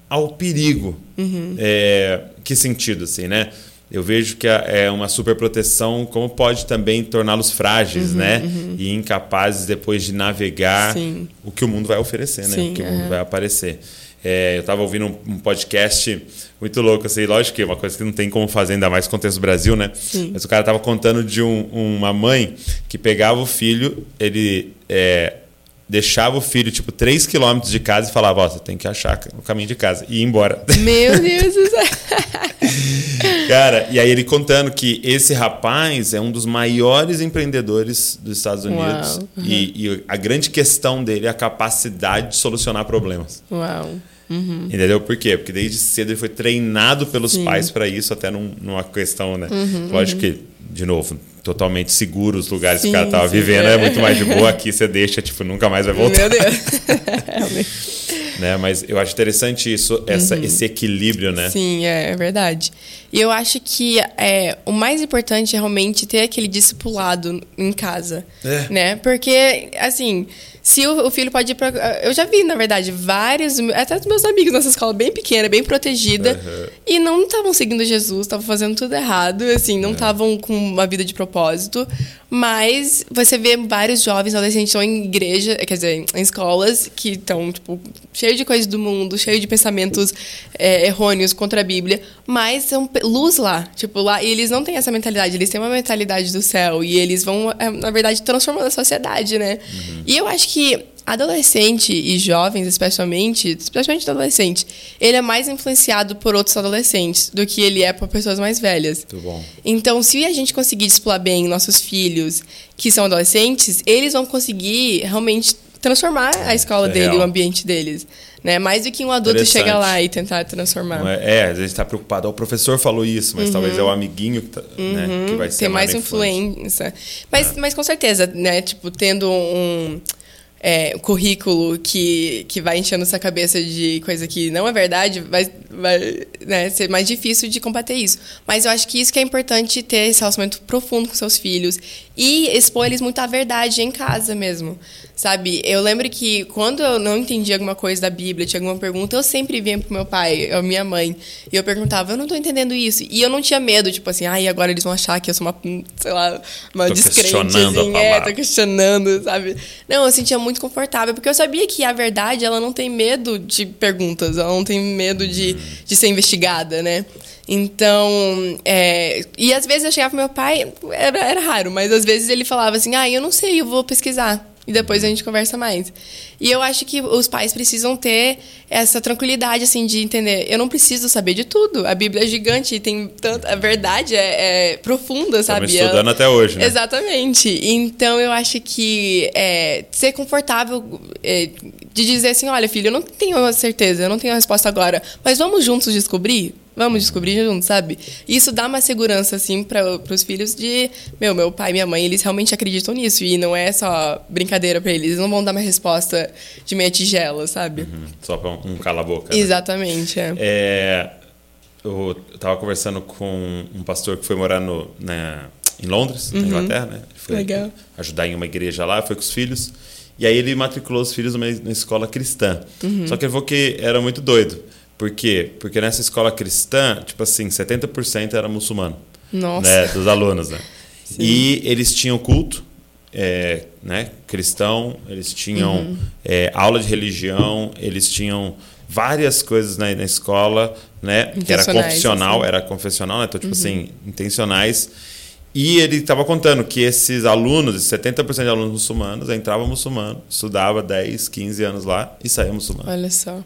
ao perigo. Uhum. É, que sentido, assim, né? Eu vejo que é uma superproteção, como pode também torná-los frágeis, uhum, né? Uhum. E incapazes depois de navegar Sim. o que o mundo vai oferecer, né? Sim, o que o mundo vai aparecer. É, eu estava ouvindo um, um, podcast muito louco, assim, lógico que é uma coisa que não tem como fazer, ainda mais no contexto do Brasil, né? Sim. Mas o cara estava contando de um, uma mãe que pegava o filho, ele é, deixava o filho, tipo, 3 quilômetros de casa e falava, ó, oh, você tem que achar o caminho de casa e ir embora. Meu Deus do céu! Cara, e aí ele contando que esse rapaz é um dos maiores empreendedores dos Estados Unidos uhum. e, e, a grande questão dele é a capacidade de solucionar problemas. Uau! Uhum. Entendeu? Por quê? Porque desde cedo ele foi treinado pelos Sim. pais para isso, até num, numa questão, né? Uhum, Lógico uhum. que, de novo, totalmente seguro os lugares sim, que o cara estava vivendo, é. é. muito mais de boa. Aqui você deixa, tipo, nunca mais vai voltar. Meu Deus. né? Mas eu acho interessante isso, essa, uhum. esse equilíbrio, né? Sim, é, é, verdade. E eu acho que é, o mais importante é realmente ter aquele discipulado em casa, é. né? Porque, assim, se o, o, filho pode ir pra. Eu já vi, na verdade, vários. Até dos meus amigos nessa escola bem pequena, bem protegida. Uhum. E não estavam seguindo Jesus, estavam fazendo tudo errado, assim, não estavam é. com uma vida de propósito. Mas você vê vários jovens adolescentes estão em igreja, quer dizer, em escolas que estão, tipo, cheios de coisas do mundo, cheios de pensamentos é, errôneos contra a Bíblia, mas são luz lá. Tipo, lá, e eles não têm essa mentalidade, eles têm uma mentalidade do céu e eles vão, é, na verdade, transformando a sociedade, né? Uhum. E eu acho que adolescente e jovens, especialmente, especialmente adolescente, ele é mais influenciado por outros adolescentes do que ele é por pessoas mais velhas. Muito bom. Então, se a gente conseguir discipular bem nossos filhos que são adolescentes, eles vão conseguir realmente transformar a escola é dele, real. o ambiente deles. Né? Mais do que um adulto chegar lá e tentar transformar. É, é, às vezes está preocupado. O professor falou isso, mas uhum. talvez é o amiguinho que, tá, uhum. né, que vai ser Tem mais influência. Mas, é. mas com certeza, né? Tipo, tendo um é, currículo que, que vai enchendo essa cabeça de coisa que não é verdade, vai, vai né, ser mais difícil de combater isso. Mas eu acho que isso que é importante ter esse relacionamento profundo com seus filhos e expor eles muito à verdade em casa mesmo. Sabe? Eu lembro que quando eu não entendia alguma coisa da Bíblia, tinha alguma pergunta, eu sempre vinha pro meu pai, ou minha mãe, e eu perguntava, eu não tô entendendo isso. E eu não tinha medo, tipo assim, ai, agora eles vão achar que eu sou uma, sei lá, uma tô descrente, assim, é, tô questionando, sabe? Não, eu sentia muito confortável, porque eu sabia que a verdade, ela não tem medo de perguntas, ela não tem medo de, de ser investigada, né? Então, é, e às vezes eu chegava pro meu pai, era, era raro, mas às vezes ele falava assim, ah, eu não sei, eu vou pesquisar e depois a gente conversa mais. E eu acho que os pais precisam ter essa tranquilidade, assim, de entender. Eu não preciso saber de tudo. A Bíblia é gigante e tem tanta. A verdade é, é profunda, sabe? Estamos estudando até hoje, né? Exatamente. Então eu acho que é, ser confortável é, de dizer assim: olha, filho, eu não tenho certeza, eu não tenho a resposta agora, mas vamos juntos descobrir? Vamos descobrir juntos, sabe? Isso dá uma segurança, assim, para os filhos de... Meu, meu pai e minha mãe, eles realmente acreditam nisso. E não é só brincadeira para eles. Eles não vão dar uma resposta de meia tigela, sabe? Uhum. Só para um cala-boca. Né? Exatamente, é. é. Eu estava conversando com um pastor que foi morar no, né, em Londres, uhum. na Inglaterra, né? foi Legal. ajudar em uma igreja lá, foi com os filhos. E aí ele matriculou os filhos numa, numa escola cristã. Uhum. Só que ele falou que era muito doido por quê? Porque nessa escola cristã, tipo assim, 70% era muçulmano. Nossa. Né, dos alunos, né? Sim. E eles tinham culto, é, né, cristão, eles tinham uhum. é, aula de religião, eles tinham várias coisas na, na escola, né, que era confessional, assim. era confessional, né, então tipo assim, uhum. assim, intencionais. E ele estava contando que esses alunos, 70% de alunos muçulmanos, entravam muçulmano, estudava 10, 15 anos lá e saía muçulmano. Olha só.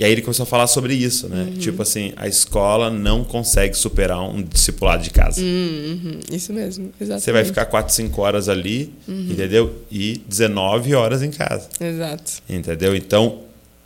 E aí ele começou a falar sobre isso, né? Uhum. Tipo assim, a escola não consegue superar um discipulado de casa. Uhum. Isso mesmo, exatamente. Você vai ficar 4, 5 horas ali, uhum. entendeu? E 19 horas em casa. Exato. Entendeu? Então,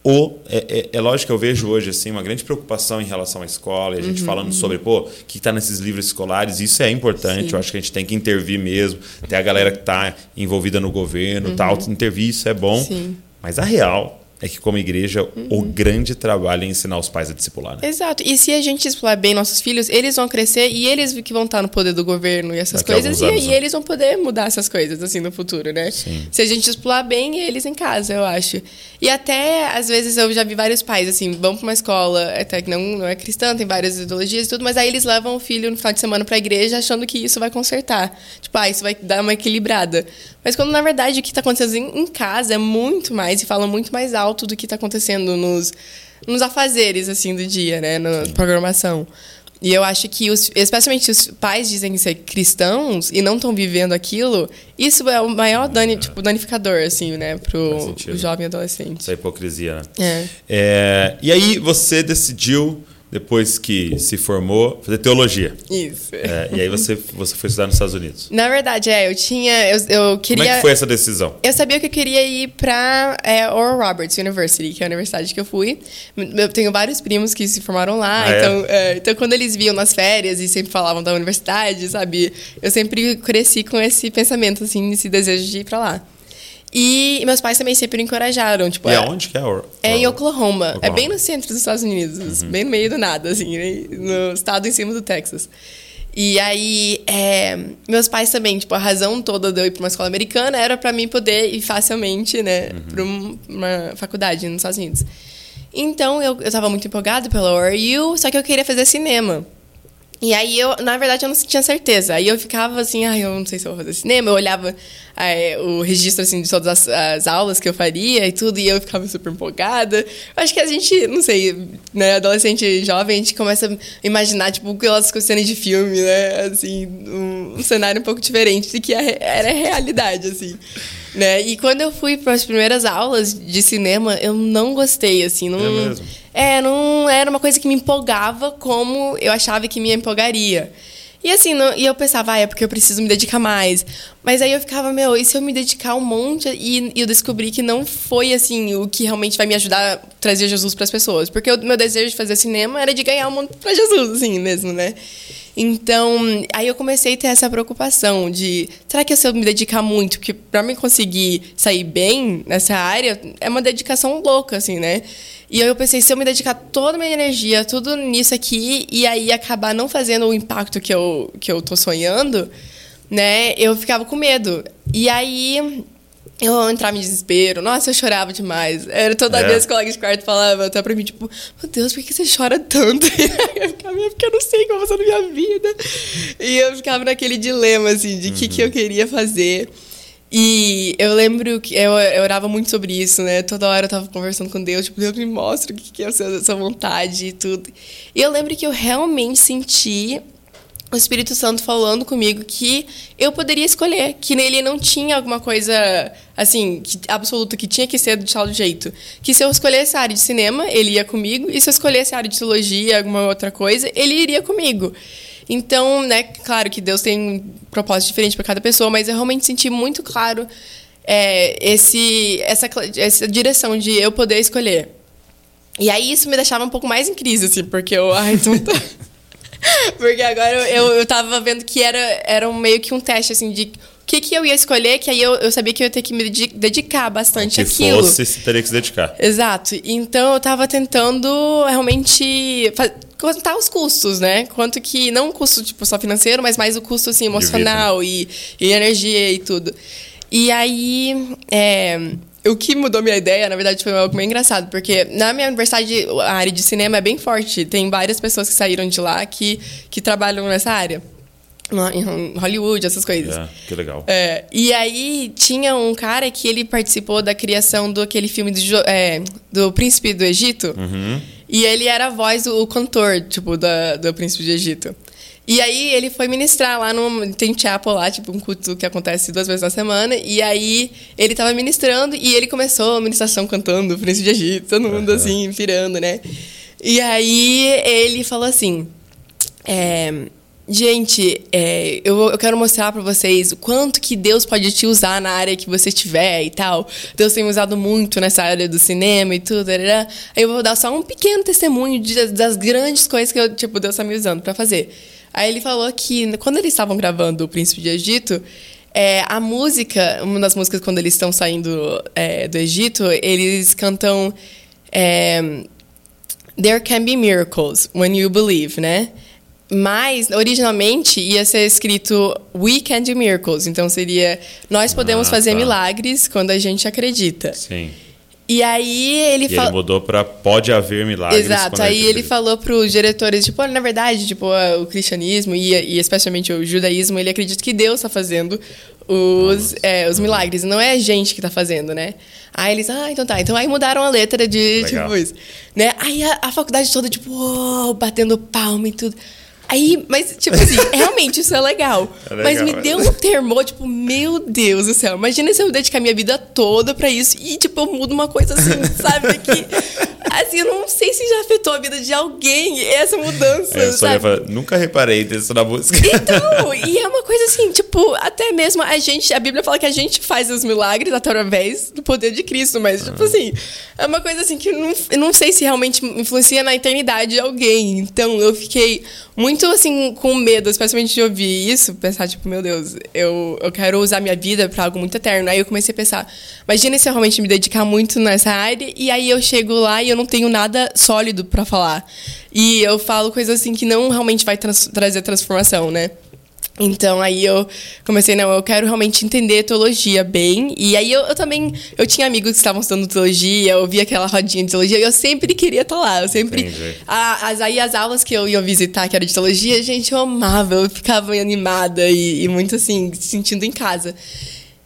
o, é, é, é, lógico que eu vejo hoje assim uma grande preocupação em relação à escola, e a gente uhum, falando uhum. sobre pô, o que está nesses livros escolares, isso é importante, Sim. eu acho que a gente tem que intervir mesmo, tem a galera que está envolvida no governo, uhum. tal, intervir, isso é bom, Sim. mas a real é que, como igreja, uhum. o grande trabalho é ensinar os pais a discipular. Né? Exato. E se a gente discipular bem nossos filhos, eles vão crescer e eles que vão estar no poder do governo e essas Daqui coisas. E aí né? eles vão poder mudar essas coisas, assim, no futuro, né? Sim. Se a gente discipular bem, eles em casa, eu acho. E até, às vezes, eu já vi vários pais, assim, vão para uma escola, até que não, não é cristã, tem várias ideologias e tudo, mas aí eles levam o filho no final de semana para a igreja achando que isso vai consertar. Tipo, ah, isso vai dar uma equilibrada. Mas quando, na verdade, o que está acontecendo em casa é muito mais e fala muito mais alto do que está acontecendo nos, nos afazeres, assim, do dia, né? Na programação. E eu acho que, os, especialmente os pais dizem ser cristãos e não estão vivendo aquilo, isso é o maior dani, tipo, danificador, assim, né, pro, pro jovem adolescente. Essa hipocrisia, né? É. é. E aí você decidiu depois que se formou, fazer teologia. Isso. É, e aí você, você foi estudar nos Estados Unidos. Na verdade, é, eu tinha. Eu, eu queria. Como é que foi essa decisão? Eu sabia que eu queria ir para é, Oral Roberts University, que é a universidade que eu fui. Eu tenho vários primos que se formaram lá, ah, é? então, é? É, então quando eles viam nas férias e sempre falavam da universidade, sabe? Eu sempre cresci com esse pensamento, assim, esse desejo de ir para lá. E meus pais também sempre me encorajaram. Tipo, E é, aonde que é? o- é em o- Oklahoma. É Oklahoma. bem no centro dos Estados Unidos. Uhum. Bem no meio do nada, assim. né? No estado em cima do Texas. E aí, é, meus pais também, tipo, a razão toda de eu ir pra uma escola americana era pra mim poder ir facilmente, né, Uhum. pra um- uma faculdade nos Estados Unidos. Então, eu, eu tava muito empolgada pela ORU, só que eu queria fazer cinema. E aí, eu, na verdade, eu não tinha certeza. Aí eu ficava assim, ai, eu não sei se eu vou fazer cinema. Eu olhava eh, o registro, assim, de todas as, as aulas que eu faria e tudo, e eu ficava super empolgada. Eu acho que a gente, não sei, né, adolescente jovem, a gente começa a imaginar, tipo, aquelas cenas de filme, né, assim, um, um cenário um pouco diferente do que era a realidade, assim. Né? E quando eu fui para as primeiras aulas de cinema, eu não gostei, assim, não... É mesmo? É, não era uma coisa que me empolgava como eu achava que me empolgaria. E assim, não- e eu pensava, ah, é porque eu preciso me dedicar mais. Mas aí eu ficava, meu, e se eu me dedicar um monte? E, e eu descobri que não foi, assim, o que realmente vai me ajudar a trazer Jesus para as pessoas. Porque o meu desejo de fazer cinema era de ganhar o mundo para Jesus, assim mesmo, né? Então, aí eu comecei a ter essa preocupação de, será que se eu me dedicar muito, porque para mim conseguir sair bem nessa área, é uma dedicação louca, assim, né? E aí eu pensei, se eu me dedicar toda a minha energia, tudo nisso aqui, e aí acabar não fazendo o impacto que eu, que eu tô sonhando, né? Eu ficava com medo. E aí eu entrava em desespero. Nossa, eu chorava demais. Era toda É. vez que o colega de quarto falava até pra mim, tipo, meu Deus, por que você chora tanto? E eu ficava, "É porque eu não sei o que eu vou fazer na minha vida. E eu ficava naquele dilema, assim, de o que, que eu queria fazer. E eu lembro que eu, eu orava muito sobre isso, né? Toda hora eu tava conversando com Deus, tipo, Deus me mostra o que, que é essa, essa vontade e tudo. E eu lembro que eu realmente senti o Espírito Santo falando comigo que eu poderia escolher, que nele não tinha alguma coisa assim, que, absoluta, que tinha que ser de tal jeito. Que se eu escolhesse a área de cinema, ele ia comigo, e se eu escolhesse a área de teologia, alguma outra coisa, ele iria comigo. Então, né, claro que Deus tem um propósito diferente para cada pessoa, mas eu realmente senti muito claro é, esse, essa, essa direção de eu poder escolher. E aí isso me deixava um pouco mais em crise, assim, porque eu. Ai, então tá. Porque agora eu, eu tava vendo que era, era um, meio que um teste, assim, de o que, que eu ia escolher, que aí eu, eu sabia que eu ia ter que me dedi- dedicar bastante àquilo. fosse, você teria que se dedicar. Exato. Então eu tava tentando realmente contar os custos, né? Quanto que, não o custo tipo, só financeiro, mas mais o custo assim, emocional e, e energia e tudo. E aí, é, o que mudou minha ideia, na verdade, foi algo meio engraçado, porque na minha universidade a área de cinema é bem forte. Tem várias pessoas que saíram de lá que, que trabalham nessa área. Em Hollywood, essas coisas. É, que legal. É, e aí tinha um cara que ele participou da criação do aquele filme do, é, do Príncipe do Egito. Uhum. E ele era a voz do o cantor, tipo, da, do Príncipe do Egito. E aí ele foi ministrar lá no. Tem chapel lá, tipo, um culto que acontece duas vezes na semana. E aí ele tava ministrando e ele começou a ministração cantando Príncipe do Egito, todo mundo Aham. assim, pirando, né? E aí ele falou assim. É, gente, é, eu, eu quero mostrar pra vocês o quanto que Deus pode te usar na área que você estiver e tal. Deus tem me usado muito nessa área do cinema e tudo. Aí eu vou dar só um pequeno testemunho de- das grandes coisas que eu, tipo, Deus tá me usando pra fazer. Aí ele falou que quando eles estavam gravando o Príncipe de Egito, é, a música, uma das músicas quando eles estão saindo é, do Egito, eles cantam é, There can be miracles when you believe, né? Mas, originalmente, ia ser escrito We can do miracles. Então, seria Nós podemos Ah, fazer tá. milagres quando a gente acredita. Sim. E aí, ele fala... ele mudou pra pode haver milagres. Exato. Aí ele acredita. falou para os diretores, tipo, "Olha, na verdade, tipo, o cristianismo e, e especialmente o judaísmo, ele acredita que Deus está fazendo os, é, os milagres, não é a gente que está fazendo, né? Aí eles, ah, então tá. Então aí mudaram a letra de, Legal. tipo, isso. Né? Aí a, a faculdade toda, tipo, uou, batendo palma e tudo. Aí, mas, tipo assim, realmente isso é legal. É mas legal, me é. deu um termor, tipo, meu Deus do céu. Imagina se eu dedicar minha vida toda pra isso e, tipo, eu mudo uma coisa assim, sabe? Que, assim, eu não sei se já afetou a vida de alguém essa mudança. É, eu só ia sabe? falar, nunca reparei disso na música. Então, e é uma coisa assim, tipo, até mesmo a gente, a Bíblia fala que a gente faz os milagres através do poder de Cristo, mas, tipo assim, é uma coisa assim que eu não, eu não sei se realmente influencia na eternidade de alguém. Então, eu fiquei muito, assim, com medo, especialmente de ouvir isso, pensar, tipo, meu Deus, eu, eu quero usar minha vida pra algo muito eterno. Aí eu comecei a pensar, imagina se eu realmente me dedicar muito nessa área, e aí eu chego lá e eu não tenho nada sólido pra falar. E eu falo coisas assim que não realmente vai trans- trazer transformação, né? Então aí eu comecei, não, eu quero realmente entender teologia bem. E aí eu, eu também, eu tinha amigos que estavam estudando teologia, eu via aquela rodinha de teologia, e eu sempre queria estar lá. Eu sempre. A- as, aí as aulas que eu ia visitar, que era de teologia, gente, eu amava, eu ficava animada e, e muito assim, se sentindo em casa.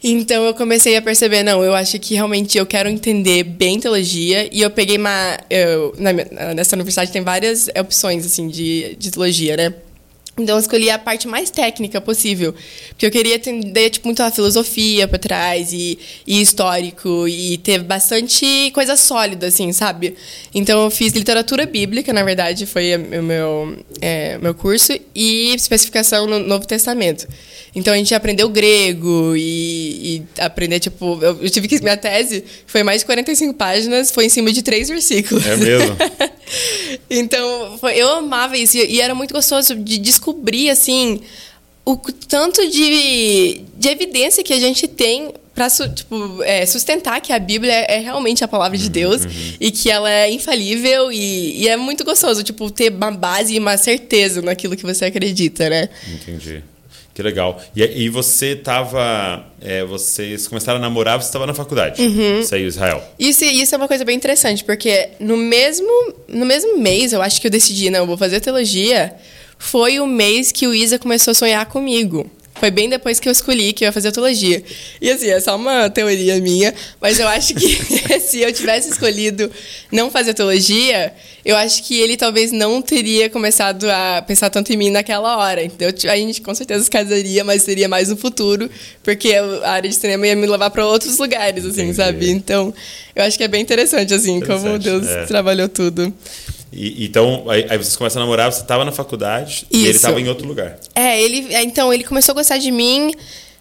Então eu comecei a perceber, não, eu acho que realmente eu quero entender bem teologia e eu peguei uma. Eu, na nessa universidade tem várias opções assim de, de teologia, né? Então eu escolhi a parte mais técnica possível, porque eu queria entender tipo muito a filosofia por trás e, e histórico e ter bastante coisa sólida assim, sabe? Então eu fiz literatura bíblica, na verdade foi o meu é, meu curso e especificação no Novo Testamento. Então a gente aprendeu grego e, e aprender tipo eu, eu tive que minha tese foi mais de 45 páginas, foi em cima de três versículos. É mesmo? Então, foi- eu amava isso. E e era muito gostoso de descobrir, assim, o tanto de, de evidência que a gente tem para tipo, é, sustentar que a Bíblia é realmente a palavra de Deus e que ela é infalível e, e é muito gostoso, tipo, ter uma base e uma certeza naquilo que você acredita, né? Entendi. Que legal. E, e você tava. é, vocês começaram a namorar, você estava na faculdade. Uhum. Você e o Israel. Isso, isso é uma coisa bem interessante, porque no mesmo, no mesmo mês, eu acho que eu decidi, não, eu vou fazer teologia, foi o mês que o Isa começou a sonhar comigo. Foi bem depois que eu escolhi que eu ia fazer teologia. E assim, é só uma teoria minha, mas eu acho que se eu tivesse escolhido não fazer teologia, eu acho que ele talvez não teria começado a pensar tanto em mim naquela hora. Então a gente com certeza se casaria, mas seria mais no futuro, porque a área de cinema ia me levar para outros lugares, assim, Entendi. sabe? Então eu acho que é bem interessante, assim, como Interessante, Deus é. trabalhou tudo. E, então, aí, aí vocês começam a namorar, você estava na faculdade e ele Isso. estava em outro lugar. É, ele. é, Então, ele começou a gostar de mim,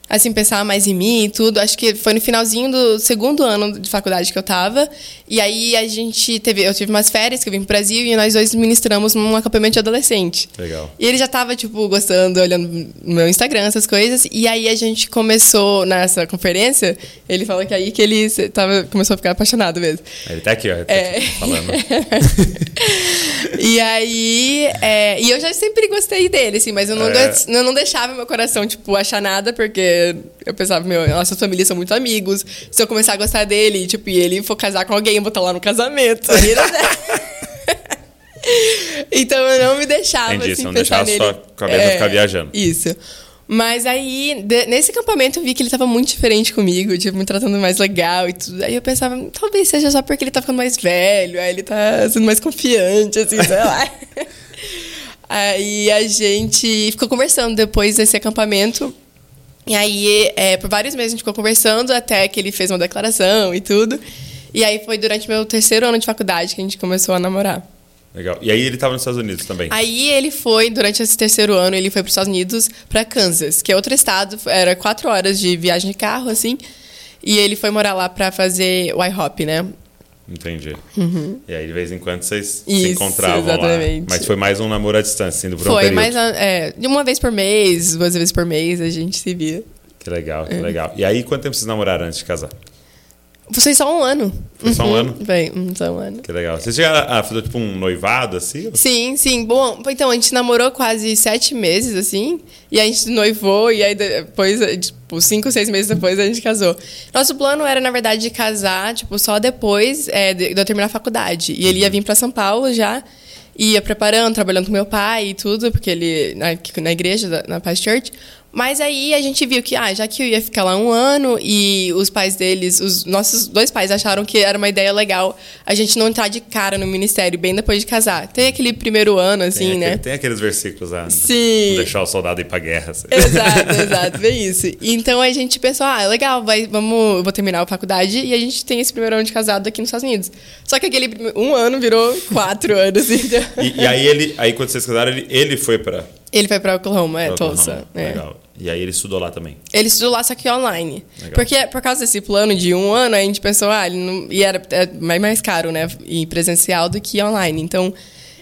assim, pensar mais em mim e tudo. Acho que foi no finalzinho do segundo ano de faculdade que eu tava. E aí a gente teve. Eu tive umas férias que eu vim pro Brasil e nós dois ministramos num acampamento de adolescente. Legal. E ele já tava, tipo, gostando, olhando no meu Instagram, essas coisas. E aí a gente começou nessa conferência, ele falou que aí que ele tava, começou a ficar apaixonado mesmo. Ele tá aqui, ó, tá É. aqui falando. E aí. é, e eu já sempre gostei dele, assim, mas eu não, É. eu não deixava meu coração, tipo, achar nada, porque eu pensava, meu, nossas famílias são muito amigos. Se eu começar a gostar dele, tipo, e ele for casar com alguém, eu vou estar lá no casamento. Aí então eu não me deixava. Entendi, assim, você não deixava sua nele. cabeça ficar viajando. Isso. Mas aí, de- nesse acampamento, eu vi que ele tava muito diferente comigo, tipo, me tratando mais legal e tudo. Aí eu pensava, talvez seja só porque ele tá ficando mais velho, aí ele tá sendo mais confiante, assim, sei lá. aí a gente ficou conversando depois desse acampamento. E aí, é, por vários meses a gente ficou conversando até que ele fez uma declaração e tudo. E aí foi durante meu terceiro ano de faculdade que a gente começou a namorar. Legal. E aí ele estava nos Estados Unidos também. Aí ele foi, durante esse terceiro ano, ele foi para os Estados Unidos, para Kansas, que é outro estado. Era quatro horas de viagem de carro, assim. E ele foi morar lá para fazer o IHOP, né? Entendi. E aí, de vez em quando, vocês se Uhum. Isso, encontravam exatamente. lá. Mas foi mais um namoro à distância, assim, por um foi, período. mas é, de uma vez por mês, duas vezes por mês, a gente se via. Que legal, É. que legal. E aí, quanto tempo vocês namoraram antes de casar? Foi só um ano. Foi só um ano? Foi, um, só um ano. Que legal. Vocês chegaram a fazer, tipo, um noivado, assim? Sim, sim. Bom, então a gente namorou quase sete meses, assim. E a gente noivou, e aí depois, tipo, cinco, seis meses depois a gente casou. Nosso plano era, na verdade, de casar, tipo, só depois é, de, eu terminar a faculdade. E ele ia vir para São Paulo já. Ia preparando, trabalhando com meu pai e tudo, porque ele. Na, na igreja, na Paz Church. Mas aí a gente viu que, ah, já que eu ia ficar lá um ano e os pais deles, os nossos dois pais acharam que era uma ideia legal a gente não entrar de cara no ministério bem depois de casar. Tem aquele primeiro ano, assim, tem né? Tem aqueles versículos lá. Sim. Não deixar o soldado ir pra guerra. Assim. Exato, exato, bem isso. Então a gente pensou, ah, legal, vai, vamos, eu vou terminar a faculdade e a gente tem esse primeiro ano de casado aqui nos Estados Unidos. Só que aquele um ano virou quatro anos. Então... E, e, aí ele, aí quando vocês casaram, ele, ele foi pra. Ele foi pra Oklahoma, é, Oklahoma. Tulsa. É. Legal. E aí ele estudou lá também. Ele estudou lá, só que online. Legal. Porque por causa desse plano de um ano, a gente pensou, ah, ele não. E era é mais, mais caro, né? E presencial do que online. Então,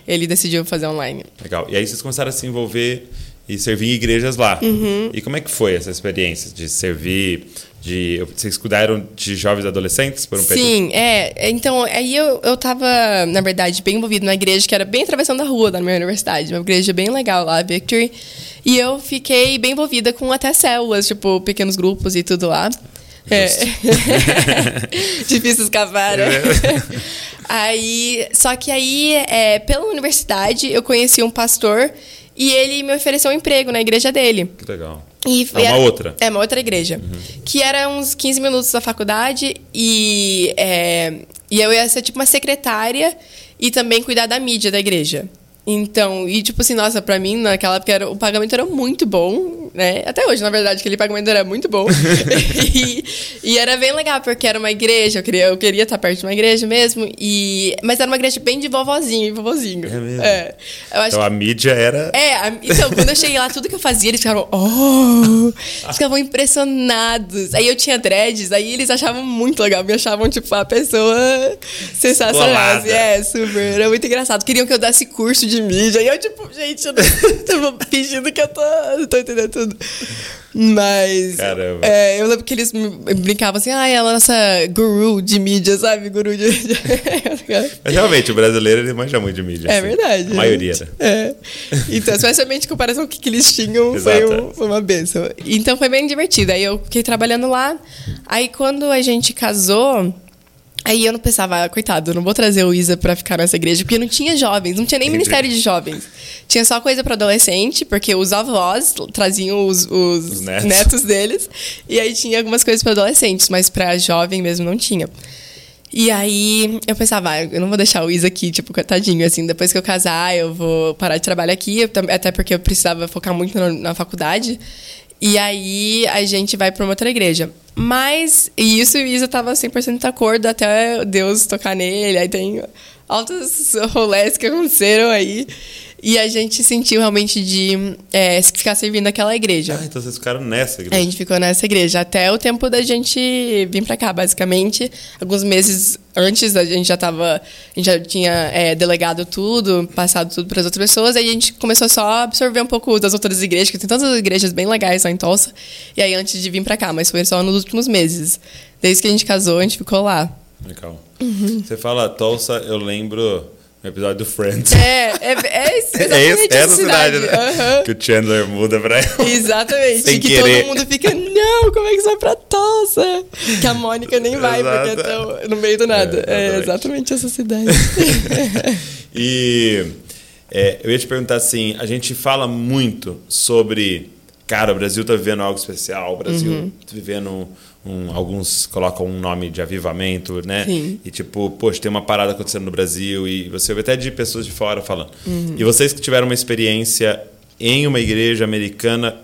ele decidiu fazer online. Legal. E aí vocês começaram a se envolver e servir em igrejas lá. Uhum. E como é que foi essa experiência de servir? De, vocês cuidaram de jovens adolescentes por um período? Sim, é. Então, aí eu, eu tava, na verdade, bem envolvido na igreja, que era bem atravessando a rua da minha universidade. Uma igreja bem legal lá, Victory. E eu fiquei bem envolvida com até células, tipo, pequenos grupos e tudo lá. É. Difícil escapar, né? aí, só que aí, é, pela universidade, eu conheci um pastor e ele me ofereceu um emprego na igreja dele. Que legal. E É uma outra? É, uma outra igreja. Que era uns 15 minutos da faculdade e, é, e eu ia ser tipo uma secretária e também cuidar da mídia da igreja. Então, e tipo assim, nossa, pra mim naquela época era, o pagamento era muito bom, né? Até hoje, na verdade, aquele pagamento era muito bom. e, e era bem legal, porque era uma igreja, eu queria, eu queria estar perto de uma igreja mesmo. E, mas era uma igreja bem de vovozinho e vovozinho. É mesmo? É. Então a mídia era. é, a- então, quando eu cheguei lá, tudo que eu fazia, eles ficavam, oh! Eles ficavam impressionados. Aí eu tinha dreads, aí eles achavam muito legal, me achavam, tipo, a pessoa sensacional. Assim, é, super. Era muito engraçado. Queriam que eu desse curso de mídia. E eu, tipo, gente, eu não tô fingindo que eu tô, tô entendendo tudo. Mas. Caramba. é, eu lembro que eles brincavam assim, ah, ela é a nossa guru de mídia, sabe? Guru de mídia. Mas realmente, o brasileiro ele manja muito de mídia. É assim. verdade. A maioria, né? É. Então, especialmente em comparação com o que eles tinham, foi, um- foi uma benção. Então foi bem divertido. Aí eu fiquei trabalhando lá. Aí quando a gente casou. Aí eu não pensava, ah, coitado, eu não vou trazer o Isa pra ficar nessa igreja, porque não tinha jovens, não tinha nem Entendi. ministério de jovens. Tinha só coisa pra adolescente, porque os avós traziam os, os Os netos. netos deles, e aí tinha algumas coisas pra adolescentes, mas pra jovem mesmo não tinha. E aí eu pensava, ah, eu não vou deixar o Isa aqui, tipo, coitadinho, assim, depois que eu casar, eu vou parar de trabalhar aqui, até porque eu precisava focar muito na, na faculdade. E aí a gente vai pra uma outra igreja. Mas, e isso o Isa tava 100% de acordo até Deus tocar nele. Aí tem altos rolés que aconteceram aí. E a gente sentiu realmente de é, ficar servindo aquela igreja. Ah, então vocês ficaram nessa A igreja. gente ficou nessa igreja até o tempo da gente vir pra cá, basicamente. Alguns meses antes a gente já tava, a gente já tinha é, delegado tudo, passado tudo para as outras pessoas, aí a gente começou só a absorver um pouco das outras igrejas, que tem tantas igrejas bem legais lá em Tulsa. E aí antes de vir pra cá, mas foi só nos últimos meses. Desde que a gente casou, a gente ficou lá. Legal. Uhum. Você fala Tulsa, eu lembro no episódio do Friends. É, é, é É esse- essa essa cidade, né? Aham. Que o Chandler muda pra ela. Exatamente. Sem que querer. todo mundo fica, não, como é que você vai pra Tulsa? Que a Mônica nem vai, porque é Exato. tão no meio do nada. É, É, exatamente. exatamente essa cidade. E é, eu ia te perguntar assim, a gente fala muito sobre, cara, o Brasil tá vivendo algo especial, o Brasil Uhum. tá vivendo um, alguns colocam um nome de avivamento, né? Sim. E tipo, poxa, tem uma parada acontecendo no Brasil e você ouve até de pessoas de fora falando. Uhum. E vocês que tiveram uma experiência em uma igreja americana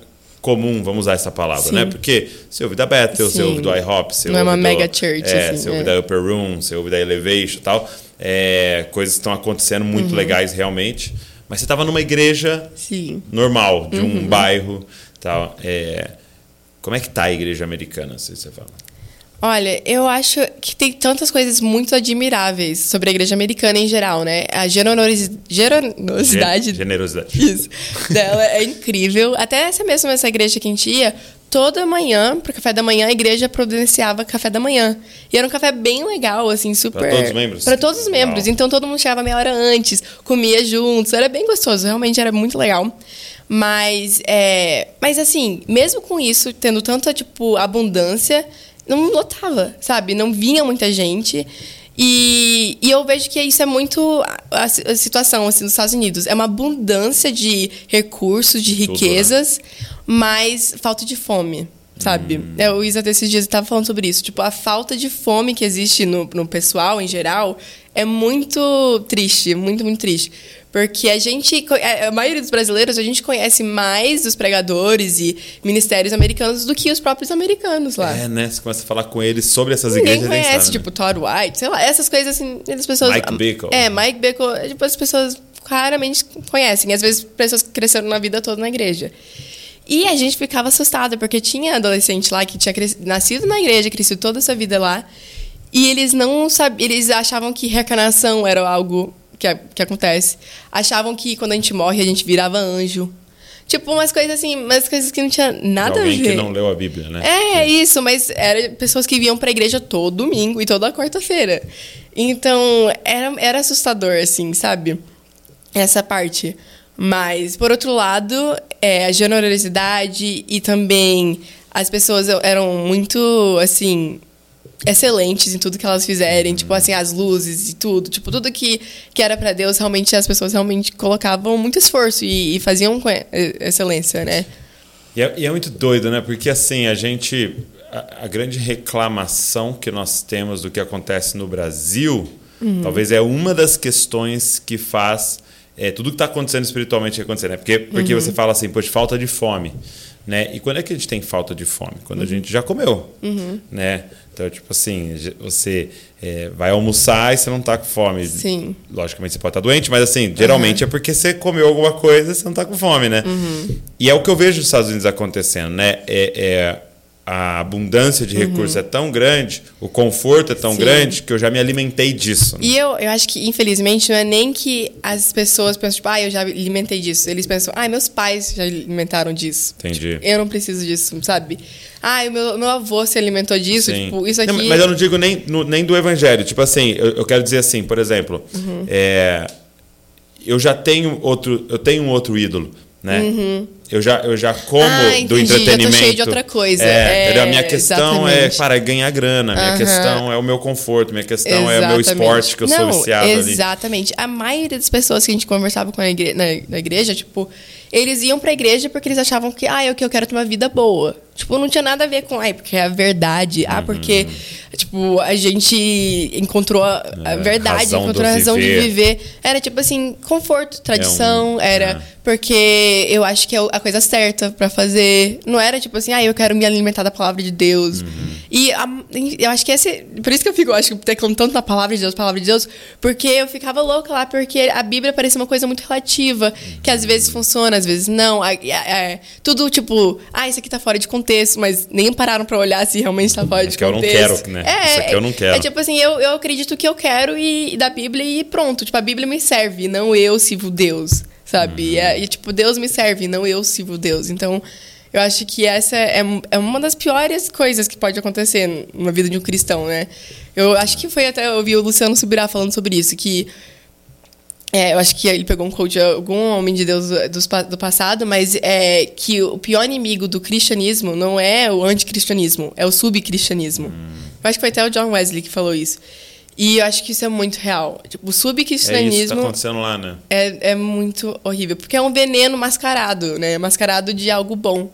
comum, vamos usar essa palavra, Sim. né? Porque você ouve da Bethel, você Sim. ouve do IHOP, você Não é ouve uma do- mega church, é, assim, você ouve é. da Upper Room, você ouve da Elevation e tal. É, coisas que estão acontecendo muito Uhum. legais realmente. Mas você estava numa igreja Sim. normal, de Uhum. um bairro tal. É, como é que tá a igreja americana, se você fala? Olha, eu acho que tem tantas coisas muito admiráveis sobre a igreja americana em geral, né? A generosi- generosidade Gen- Generosidade. Isso. Dela é incrível. Até essa mesma essa igreja que a gente ia, toda manhã, pro café da manhã, a igreja providenciava café da manhã. E era um café bem legal, assim, super. todos os membros? Pra todos os membros. Então todo mundo chegava meia hora antes, comia juntos. Era bem gostoso, realmente era muito legal. Mas, é, mas assim, mesmo com isso, tendo tanta, tipo, abundância, não lotava, sabe? Não vinha muita gente. E, e eu vejo que isso é muito a, a situação assim, nos Estados Unidos. É uma abundância de recursos, de né? riquezas, mas falta de fome sabe? Hum. É, o Isa esses dias estava falando sobre isso. Tipo, a falta de fome que existe no, no pessoal, em geral, é muito triste, muito, muito triste. Porque a gente, a maioria dos brasileiros, a gente conhece mais dos pregadores e ministérios americanos do que os próprios americanos lá. É, né? Você começa a falar com eles sobre essas Ninguém igrejas. Ninguém conhece, sabe, tipo, Todd White, sei lá, essas coisas assim, as pessoas... Mike Bickle. É, Mike Bickle, tipo, as pessoas raramente conhecem. Às vezes, pessoas cresceram na vida toda na igreja. E a gente ficava assustada, porque tinha adolescente lá que tinha nascido na igreja, crescido toda essa vida lá, e eles não sabiam, eles achavam que reencarnação era algo que, que acontece. Achavam que quando a gente morre, a gente virava anjo. Tipo, umas coisas assim, umas coisas que não tinha nada Alguém a ver. que não leu a Bíblia, né? É, isso, mas eram pessoas que vinham pra igreja todo domingo e toda quarta-feira. Então, era, era assustador, assim, sabe? Essa parte. Mas, por outro lado, é, a generosidade e também as pessoas eram muito, assim, excelentes em tudo que elas fizerem, tipo assim, as luzes e tudo, tipo, tudo que, que era para Deus, realmente as pessoas realmente colocavam muito esforço e, e faziam com excelência, né? E é, e é, muito doido, né? Porque assim, a gente a, a, grande reclamação que nós temos do que acontece no Brasil, uhum. talvez é uma das questões que faz é, tudo que está acontecendo espiritualmente acontecer, né? Porque, porque uhum. você fala assim, poxa, falta de fome. Né? E quando é que a gente tem falta de fome? Quando uhum. a gente já comeu, uhum. né? Então, tipo assim, você é, vai almoçar e você não está com fome. Sim. Logicamente você pode estar tá doente, mas assim, geralmente uhum. é porque você comeu alguma coisa e você não está com fome, né? Uhum. E é o que eu vejo nos Estados Unidos acontecendo, né? É, é a abundância de recursos uhum. é tão grande, o conforto é tão Sim. grande, que eu já me alimentei disso. Né? E eu, eu acho que, infelizmente, não é nem que as pessoas pensam, tipo, ah, eu já alimentei disso. Eles pensam, ah, meus pais já alimentaram disso. Entendi. Tipo, eu não preciso disso, sabe? Ah, o meu, meu avô se alimentou disso, Sim. tipo, isso aqui... Não, mas eu não digo nem, no, nem do evangelho. Tipo assim, eu, eu quero dizer assim, por exemplo, uhum. é, eu já tenho outro, eu tenho um outro ídolo, né? Uhum. Eu já, eu já como ah, do entretenimento. Já tô cheio de outra coisa. É, é, a minha questão é, exatamente. é para ganhar grana. Minha uhum. questão é o meu conforto. Minha questão exatamente. é o meu esporte que eu Não, sou viciado Exatamente. Ali. A maioria das pessoas que a gente conversava com a igreja, na, na igreja, tipo, eles iam pra igreja porque eles achavam que, ah, eu que eu quero ter uma vida boa. Tipo, não tinha nada a ver com, ai, porque é a verdade. Ah, porque, uhum. tipo, a gente encontrou a, a é, verdade, encontrou a razão viver. de viver. Era, tipo assim, conforto, tradição. É um, era é. porque eu acho que é a coisa certa para fazer. Não era, tipo assim, ah, eu quero me alimentar da palavra de Deus. Uhum. E a, eu acho que esse. Por isso que eu fico, acho que teclando tanto na palavra de Deus, palavra de Deus, porque eu ficava louca lá, porque a Bíblia parecia uma coisa muito relativa, uhum. que às vezes funciona, às vezes não. É, é, tudo tipo, ah, isso aqui tá fora de contexto, mas nem pararam para olhar se realmente tá fora de contexto. É que eu não quero, né? É, isso aqui eu não quero. É, tipo assim, eu, eu acredito que eu quero e, da Bíblia e pronto. Tipo, a Bíblia me serve, não eu sirvo Deus, sabe? Uhum. É, e, tipo, Deus me serve, não eu sirvo Deus. Então, eu acho que essa é, é uma das piores coisas que pode acontecer na vida de um cristão, né? Eu acho que foi até eu ouvi o Luciano Subirá falando sobre isso, que é, eu acho que ele pegou um coach de algum homem de Deus do, do passado, mas é que o pior inimigo do cristianismo não é o anticristianismo, é o subcristianismo. Hum. Eu acho que foi até o John Wesley que falou isso. E eu acho que isso é muito real. Tipo, o subcristianismo. É isso que tá acontecendo lá, né? É, é muito horrível. Porque é um veneno mascarado, né? Mascarado de algo bom.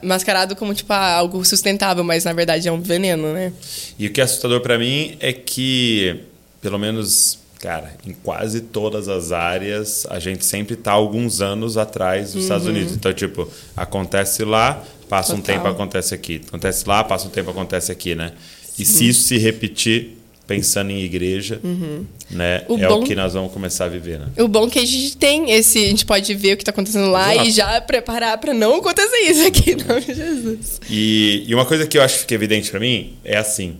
Mascarado como, tipo, ah, algo sustentável, mas na verdade é um veneno, né? E o que é assustador para mim é que, pelo menos Cara, em quase todas as áreas, a gente sempre está alguns anos atrás dos uhum. Estados Unidos. Então, tipo, acontece lá, passa Total. um tempo, acontece aqui. Acontece lá, passa um tempo, acontece aqui, né? E se isso se repetir, pensando em igreja, uhum. né? O é bom, o que nós vamos começar a viver, né? O bom é que a gente tem esse, a gente pode ver o que está acontecendo lá Exato. e já preparar para não acontecer isso aqui, em nome de Jesus. E, e uma coisa que eu acho que é evidente para mim é assim,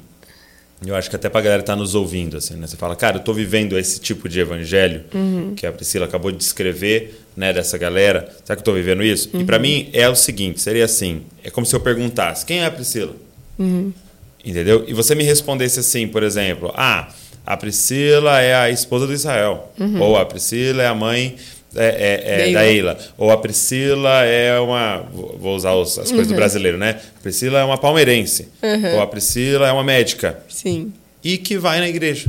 eu acho que até para a galera estar tá nos ouvindo, assim, né? Você fala, cara, eu estou vivendo esse tipo de evangelho uhum. que a Priscila acabou de descrever, né, dessa galera. Será que eu estou vivendo isso? Uhum. E para mim é o seguinte, seria assim, é como se eu perguntasse, quem é a Priscila? Uhum. Entendeu? E você me respondesse assim, por exemplo, ah, a Priscila é a esposa do Israel, uhum. ou a Priscila é a mãe é, é, é da Eila. Ou a Priscila é uma. Vou usar as coisas uhum. do brasileiro, né? A Priscila é uma palmeirense. Uhum. Ou a Priscila é uma médica. Sim. E que vai na igreja.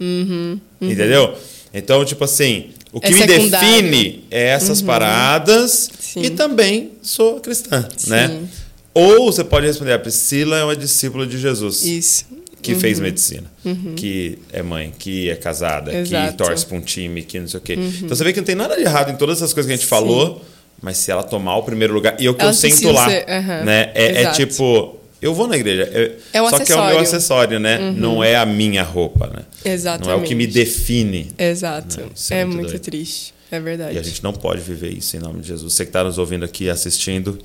Uhum. Entendeu? Então, tipo assim, o que é me define é essas uhum. paradas Sim. e também sou cristã, Sim. né? Ou você pode responder, a Priscila é uma discípula de Jesus. Isso. Que fez medicina, que é mãe, que é casada, Exato. Uhum. que torce pra um time, que não sei o quê. Então você vê que não tem nada de errado em todas essas coisas que a gente falou, mas se ela tomar o primeiro lugar. E é o que Ela eu sinto lá. ser- né? É, é tipo, eu vou na igreja. é- É um só que é o meu acessório. Uhum. acessório, né? Não é a minha roupa, né? Exatamente. Não é o que me define. Exato. Não, isso é muito muito, triste. É verdade. E a gente não pode viver isso em nome de Jesus. Você que está nos ouvindo aqui, assistindo,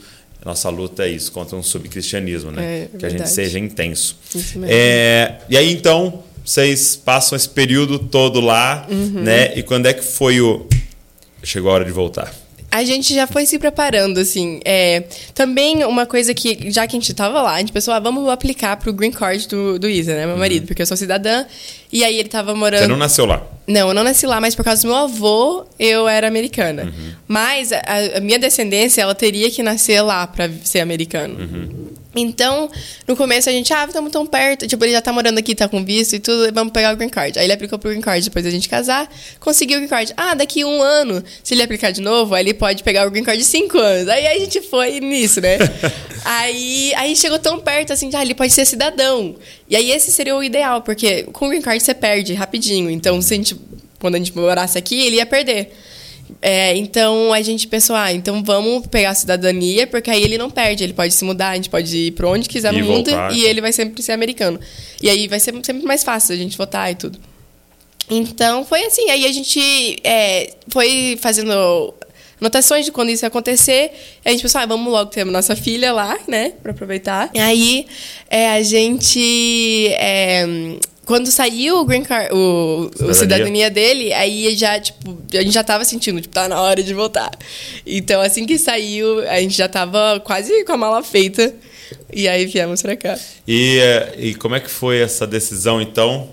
nossa luta é isso, contra um subcristianismo, né? É, que a gente seja intenso. Isso mesmo. É, e aí, então, vocês passam esse período todo lá, Uhum. né? E quando é que foi o... Chegou a hora de voltar. A gente já foi se preparando, assim. É, também uma coisa que, já que a gente tava lá, a gente pensou, ah, vamos aplicar pro green card do, do Isa, né? Meu marido, porque eu sou cidadã. E aí ele tava morando. Uhum. Você não nasceu lá. Não, eu não nasci lá, mas por causa do meu avô, eu era americana. Uhum. Mas a, a minha descendência, ela teria que nascer lá pra ser americano. Uhum. Então, no começo a gente, ah, estamos tão perto. Tipo, ele já tá morando aqui, tá com visto e tudo, vamos pegar o green card. Aí ele aplicou pro green card depois da gente casar, conseguiu o green card. Ah, daqui um ano, se ele aplicar de novo, aí ele pode pegar o green card de cinco anos. Aí a gente foi nisso, né? aí, aí chegou tão perto assim, ah, ele pode ser cidadão. E aí esse seria o ideal, porque com o green card você perde rapidinho. Então, se a gente, quando a gente morasse aqui, ele ia perder. É, então a gente pensou, ah, então vamos pegar a cidadania, porque aí ele não perde, ele pode se mudar, a gente pode ir pra onde quiser E no mundo voltar. e ele vai sempre ser americano. E aí vai ser sempre mais fácil a gente votar e tudo. Então foi assim, aí a gente é, foi fazendo anotações de quando isso ia acontecer. E a gente pensou, ah, vamos logo ter a nossa filha lá, né, pra aproveitar. E aí é, a gente. é, quando saiu o Green Card, o, o Cidadania. cidadania dele, aí já, tipo, a gente já tava sentindo, tipo, tá na hora de voltar. Então, assim que saiu, a gente já tava quase com a mala feita. E aí viemos pra cá. E, eh, e como é que foi essa decisão, então,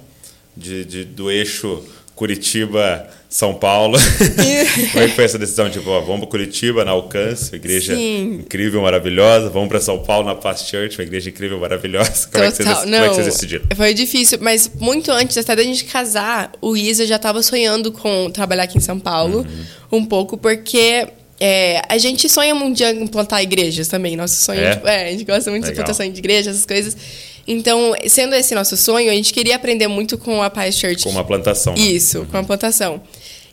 de, de- do eixo Curitiba-São Paulo? como é que foi essa decisão? Tipo, ó, vamos para Curitiba, na Alcance, uma igreja Sim. incrível, maravilhosa. Vamos para São Paulo, na Past Church, uma igreja incrível, maravilhosa. Como, é que, vocês, Total. como é que vocês decidiram? Foi difícil, mas muito antes até da gente casar, o Isa já estava sonhando com trabalhar aqui em São Paulo Uhum. um pouco, porque é, a gente sonha um dia em plantar igrejas também. Nosso sonho É? tipo, é, a gente gosta muito de Legal. plantação de igreja, essas coisas. Então, sendo esse nosso sonho, a gente queria aprender muito com a Paz Church. Com uma plantação. né? Isso, com a plantação.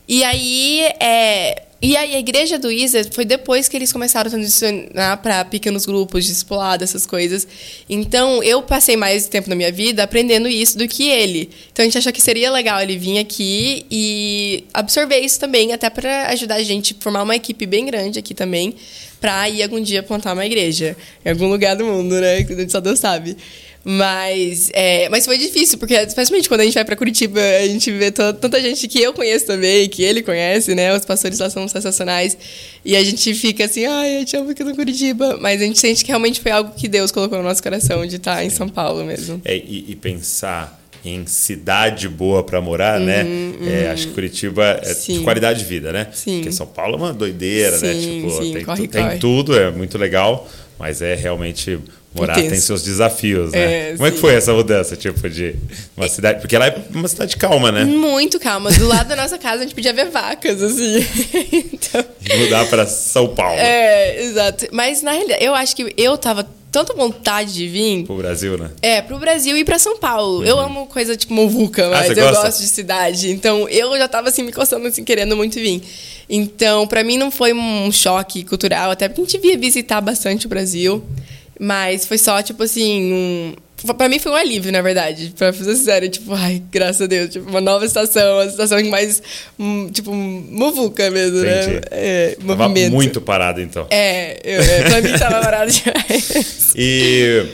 E aí, é, e aí a igreja do Isa foi depois que eles começaram a transicionar para pequenos grupos, discipulado, essas coisas. Então, eu passei mais tempo na minha vida aprendendo isso do que ele. Então, a gente achou que seria legal ele vir aqui e absorver isso também, até para ajudar a gente a formar uma equipe bem grande aqui também, para ir algum dia plantar uma igreja em algum lugar do mundo, né? Que a gente só Deus sabe. Mas, é, mas foi difícil, porque especialmente quando a gente vai pra Curitiba, a gente vê tanta gente que eu conheço também, que ele conhece, né? Os pastores lá são sensacionais. E a gente fica assim, ai, eu te amo aqui no Curitiba. Mas a gente sente que realmente foi algo que Deus colocou no nosso coração de estar em São Paulo mesmo. É, e, e pensar em cidade boa para morar, né? É, acho que Curitiba é de Uhum, Sim. qualidade de vida, né? Sim. Porque São Paulo é uma doideira, né? Sim, Tipo, sim, tem, corre, tu- tem corre. tudo, é muito legal, mas é realmente morar Intenso. tem seus desafios, né? É, Como é que sim. foi essa mudança, tipo, de uma cidade? Porque ela é uma cidade calma, né? Muito calma. Do lado da nossa casa a gente podia ver vacas, assim. então. Mudar para São Paulo, É, exato. Mas na realidade, eu acho que eu tava tanta vontade de vir. pro Brasil, né? É, pro Brasil e pra São Paulo. Eu amo coisa tipo muvuca, mas Uhum. Ah, eu gosto de cidade. Então, eu já tava assim me coçando assim querendo muito vir. Então, pra mim não foi um choque cultural, até porque a gente via visitar bastante o Brasil, mas foi só tipo assim, um Pra mim foi um alívio, na verdade. Pra ser sincero, tipo, ai, graças a Deus. Tipo, uma nova estação, uma estação mais, hum, tipo, muvuca mesmo, Entendi. né? É, Tava movimento. muito parado, então. É, eu, é, pra mim tava barato demais. E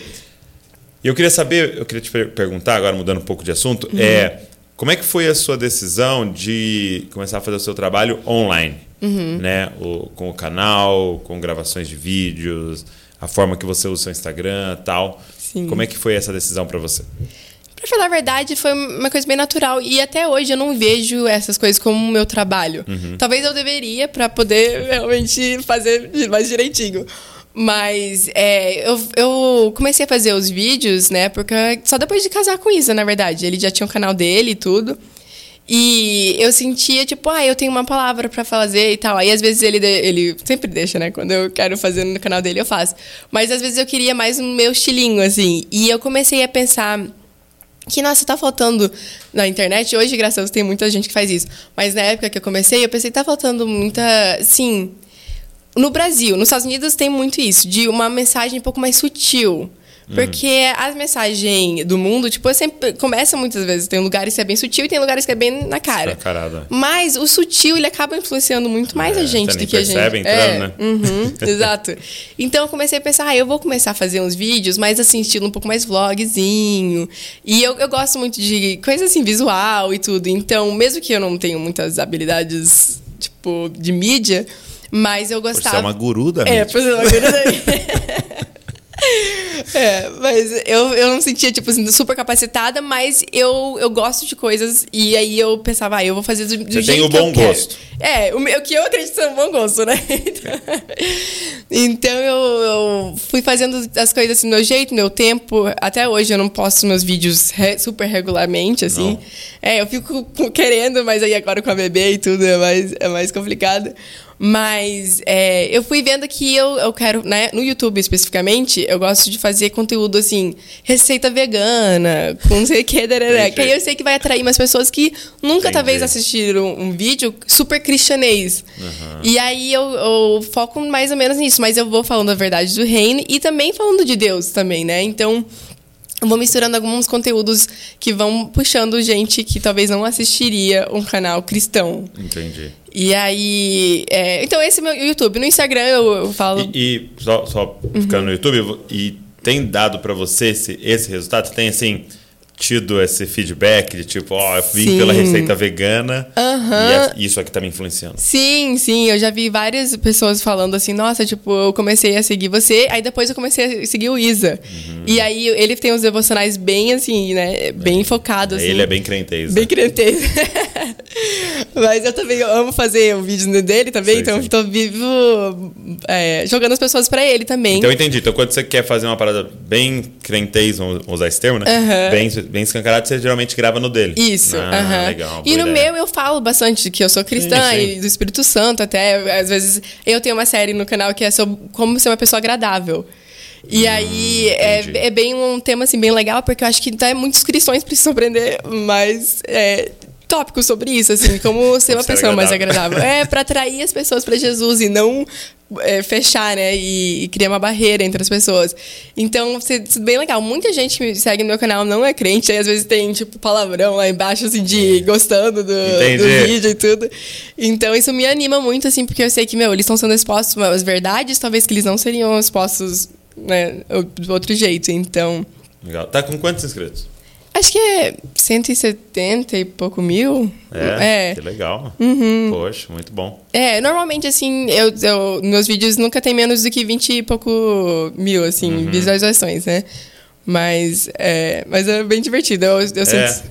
eu queria saber, eu queria te per- perguntar, agora mudando um pouco de assunto, Uhum. é como é que foi a sua decisão de começar a fazer o seu trabalho online? Uhum. Né? O- com o canal, com gravações de vídeos, a forma que você usa o seu Instagram tal. Sim. Como é que foi essa decisão para você? Pra falar a verdade, foi uma coisa bem natural. E até hoje eu não vejo essas coisas como meu trabalho. Talvez eu deveria pra poder realmente fazer mais direitinho. Mas é, eu, eu comecei a fazer os vídeos, né? Porque só depois de casar com Isa, na verdade. Ele já tinha o canal dele e tudo. E eu sentia, tipo, ah, eu tenho uma palavra para fazer e tal. Aí às vezes ele, ele sempre deixa, né? Quando eu quero fazer no canal dele, eu faço. Mas às vezes eu queria mais no meu estilinho, assim. E eu comecei a pensar que, nossa, tá faltando na internet. Hoje, graças a Deus, tem muita gente que faz isso. Mas na época que eu comecei, eu pensei, tá faltando muita, sim. No Brasil, nos Estados Unidos tem muito isso, de uma mensagem um pouco mais sutil. Porque uhum. as mensagens do mundo, tipo, sempre começa muitas vezes. Tem lugares que é bem sutil e tem lugares que é bem na cara. Mas o sutil, ele acaba influenciando muito mais É, a gente você do que a gente. percebe entrando, é, né? uhum, exato. Então eu comecei a pensar, ah, eu vou começar a fazer uns vídeos, mais assim, estilo um pouco mais vlogzinho. E eu, eu gosto muito de coisa assim, visual e tudo. Então, mesmo que eu não tenha muitas habilidades, tipo, de mídia, mas eu gostava. ser uma guru da É, mídia. por ser uma guru da mídia. É, mas eu, eu não sentia, tipo assim, super capacitada, mas eu, eu gosto de coisas e aí eu pensava, ah, eu vou fazer do, do Você jeito tem o que eu bom quero. gosto. É, o, o que eu acredito ser um bom gosto, né? Então, então eu, eu fui fazendo as coisas assim, do meu jeito, no meu tempo. Até hoje eu não posto meus vídeos re- super regularmente, assim. Não. É, eu fico querendo, mas aí agora com a bebê e tudo é mais, é mais complicado. Mas é, eu fui vendo que eu, eu quero, né, no YouTube especificamente, eu gosto de fazer conteúdo assim, receita vegana, com não sei o que, darará, que aí eu sei que vai atrair umas pessoas que nunca Entendi. talvez assistiram um vídeo super cristianês. E aí eu, eu foco mais ou menos nisso, mas eu vou falando a verdade do reino e também falando de Deus também, né? Então, eu vou misturando alguns conteúdos que vão puxando gente que talvez não assistiria um canal cristão. Entendi. E aí. é, então, esse é meu YouTube. No Instagram eu, eu falo. E, e só, só ficando no YouTube, e tem dado pra você esse, esse resultado? Tem, assim, tido esse feedback de tipo, ó, eu vim Sim. pela receita vegana Aham. e isso aqui tá me influenciando. Sim, sim, eu já vi várias pessoas falando assim, nossa, tipo, eu comecei a seguir você, aí depois eu comecei a seguir o Isa. Uhum. E aí ele tem uns devocionais bem assim, né? Bem focados. Assim, Ele é bem crentez. Bem né? crentez. Mas eu também amo fazer o vídeo dele também, Sim, então sim. tô vivo é, jogando as pessoas pra ele também. Então eu entendi. Então quando você quer fazer uma parada bem crentez, vamos usar esse termo, né? Bem, bem escancarado, você geralmente grava no dele. Isso, Ah, legal. E no ideia. meu eu falo bastante que eu sou cristã Sim, sim. e do Espírito Santo até. Às vezes eu tenho uma série no canal que é sobre como ser uma pessoa agradável. E aí é, Hum, é bem um tema assim, bem legal, porque eu acho que até muitos cristãos precisam aprender mais é, tópicos sobre isso, assim, como ser uma pessoa mais agradável. agradável. É, para atrair as pessoas para Jesus e não é, fechar, né? E, e criar uma barreira entre as pessoas. Então, isso é bem legal. Muita gente que me segue no meu canal não é crente, aí às vezes tem, tipo, palavrão lá embaixo, assim, de gostando do, do vídeo e tudo. Então, isso me anima muito, assim, porque eu sei que, meu, eles estão sendo expostos às verdades, talvez que eles não seriam expostos, né, de outro jeito. Então, Legal. Tá com quantos inscritos? Acho que é 170 e pouco mil. É, É. que legal. Uhum. Poxa, muito bom. É, normalmente, assim, eu, eu, meus vídeos nunca tem menos do que 20 e pouco mil, assim, Uhum. visualizações, né? Mas é, mas é bem divertido. Eu, eu É.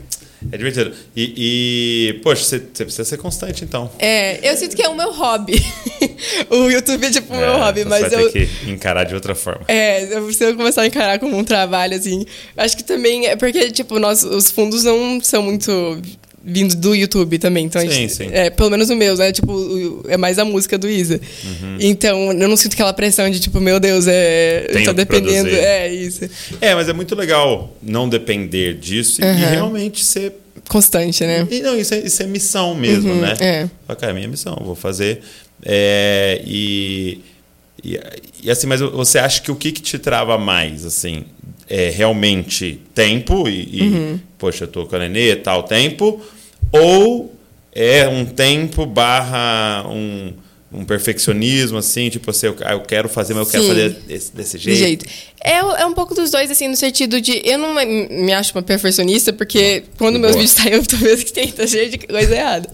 é divertido. E, e, poxa, você, você precisa ser constante, então. É, eu sinto que é o meu hobby. o YouTube é tipo o meu É, hobby, então mas você vai eu. ter que encarar de outra forma. É, eu preciso começar a encarar como um trabalho, assim. Acho que também é porque, tipo, nós, os fundos não são muito vindos do YouTube também. Então, Sim, gente- sim. É, pelo menos o meu, né? Tipo, é mais a música do Isa. Uhum. Então, eu não sinto aquela pressão de, tipo, meu Deus, é. Tenho tá dependendo. produzir. É, isso. É, mas é muito legal não depender disso e- e realmente ser Constante, né? E não, isso é, isso é missão mesmo, Uhum, né? é. Fala, cara, é minha missão, vou fazer. É, e, e, e assim, mas você acha que o que, que te trava mais, assim? É realmente tempo e, e, Uhum. poxa, eu tô com a Nenê, tal tempo, ou é um tempo barra um, um perfeccionismo, assim, tipo assim, eu, ah, eu quero fazer, mas eu quero Sim. fazer desse, desse De jeito. jeito. É, é um pouco dos dois, assim, no sentido de. Eu não me acho uma perfeccionista, porque quando de meus boa. vídeos saem, eu tô vendo que tem tá cheio de coisa errada.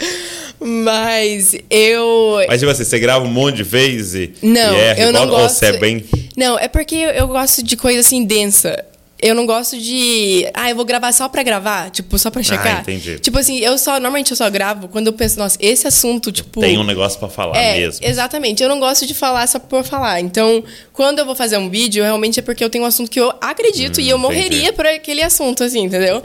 Mas eu. Mas tipo assim, você grava um monte de vezes e, Não, e erra eu não igual, ou gosto. você é bem... Não, é porque eu gosto de coisa assim densa. Eu não gosto de. Ah, eu vou gravar só pra gravar, tipo, só pra checar. entendi. Tipo assim, eu só. Normalmente eu só gravo quando eu penso, nossa, esse assunto, tipo. Tem um negócio pra falar É, mesmo. exatamente. Eu não gosto de falar só por falar. Então, quando eu vou fazer um vídeo, realmente é porque eu tenho um assunto que eu acredito Hum, e eu entendi. morreria por aquele assunto, assim, entendeu?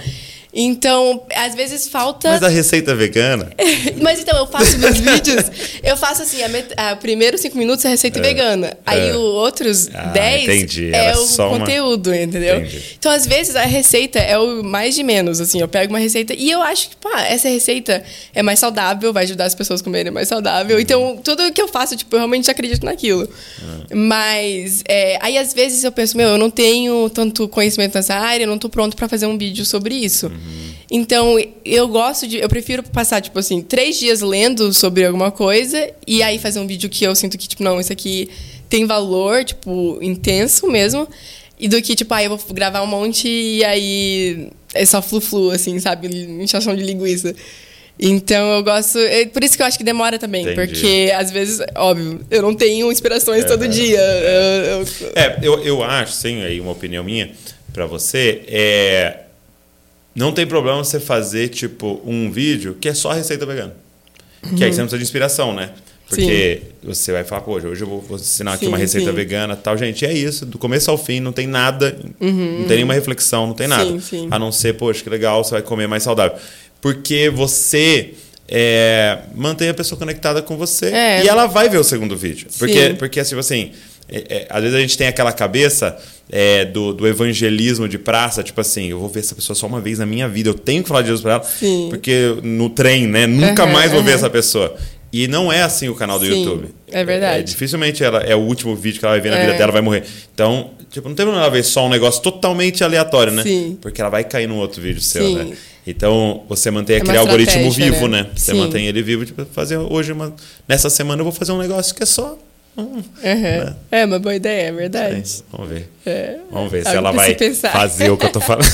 Então, às vezes falta. Mas a receita vegana. Mas então, eu faço meus vídeos, eu faço assim, a, met... a primeiros cinco minutos é receita vegana. Aí os outros Ah, dez entendi. é Era o só uma- conteúdo, entendeu? Entendi. Então, às vezes, a receita é o mais de menos, assim. Eu pego uma receita e eu acho que, pá, essa receita é mais saudável, vai ajudar as pessoas a comerem mais saudável. Então, tudo que eu faço, tipo, eu realmente acredito naquilo. Mas, é, aí às vezes eu penso, meu, eu não tenho tanto conhecimento nessa área, eu não tô pronto pra fazer um vídeo sobre isso. Então, eu gosto de. Eu prefiro passar, tipo assim, três dias lendo sobre alguma coisa e aí fazer um vídeo que eu sinto que, tipo, não, isso aqui tem valor, tipo, intenso mesmo. E do que, tipo, aí eu vou gravar um monte e aí é só flu-flu, assim, sabe? Inchação de linguiça. Então eu gosto. É por isso que eu acho que demora também. Entendi. Porque, às vezes, óbvio, eu não tenho inspirações todo dia. Eu- eu- É, eu, eu acho, sim, aí uma opinião minha pra você, é. Não tem problema você fazer, tipo, um vídeo que é só receita vegana. Que aí você não precisa de inspiração, né? Porque você vai falar, pô, hoje eu vou, vou ensinar aqui Sim, uma receita sim. vegana tal. Gente, é isso. Do começo ao fim, não tem nada, não tem nenhuma reflexão, não tem nada. Sim, sim. A não ser, poxa, que legal, você vai comer mais saudável. Porque você é, mantém a pessoa conectada com você É. e ela vai ver o segundo vídeo. Porque, Sim. porque tipo assim, é, é, às vezes a gente tem aquela cabeça é, do, do evangelismo de praça, tipo assim, eu vou ver essa pessoa só uma vez na minha vida, eu tenho que falar de Jesus pra ela, Sim. porque no trem, né? Nunca Aham, mais vou ver aham. essa pessoa. E não é assim o canal do Sim, YouTube. é verdade. dificilmente ela é o último vídeo que ela vai ver na É. vida dela, vai morrer. Então, tipo, não tem problema ela ver só um negócio totalmente aleatório, né? Sim. Porque ela vai cair num outro vídeo seu, Sim. né? Então, você mantém É aquele algoritmo vivo, né? né? Você mantém ele vivo, tipo, fazer hoje uma. Nessa semana eu vou fazer um negócio que é só. Hum, Aham. É uma boa ideia, é é verdade. isso. Vamos ver. É. Vamos ver se ela vai pensar. fazer o que eu tô falando.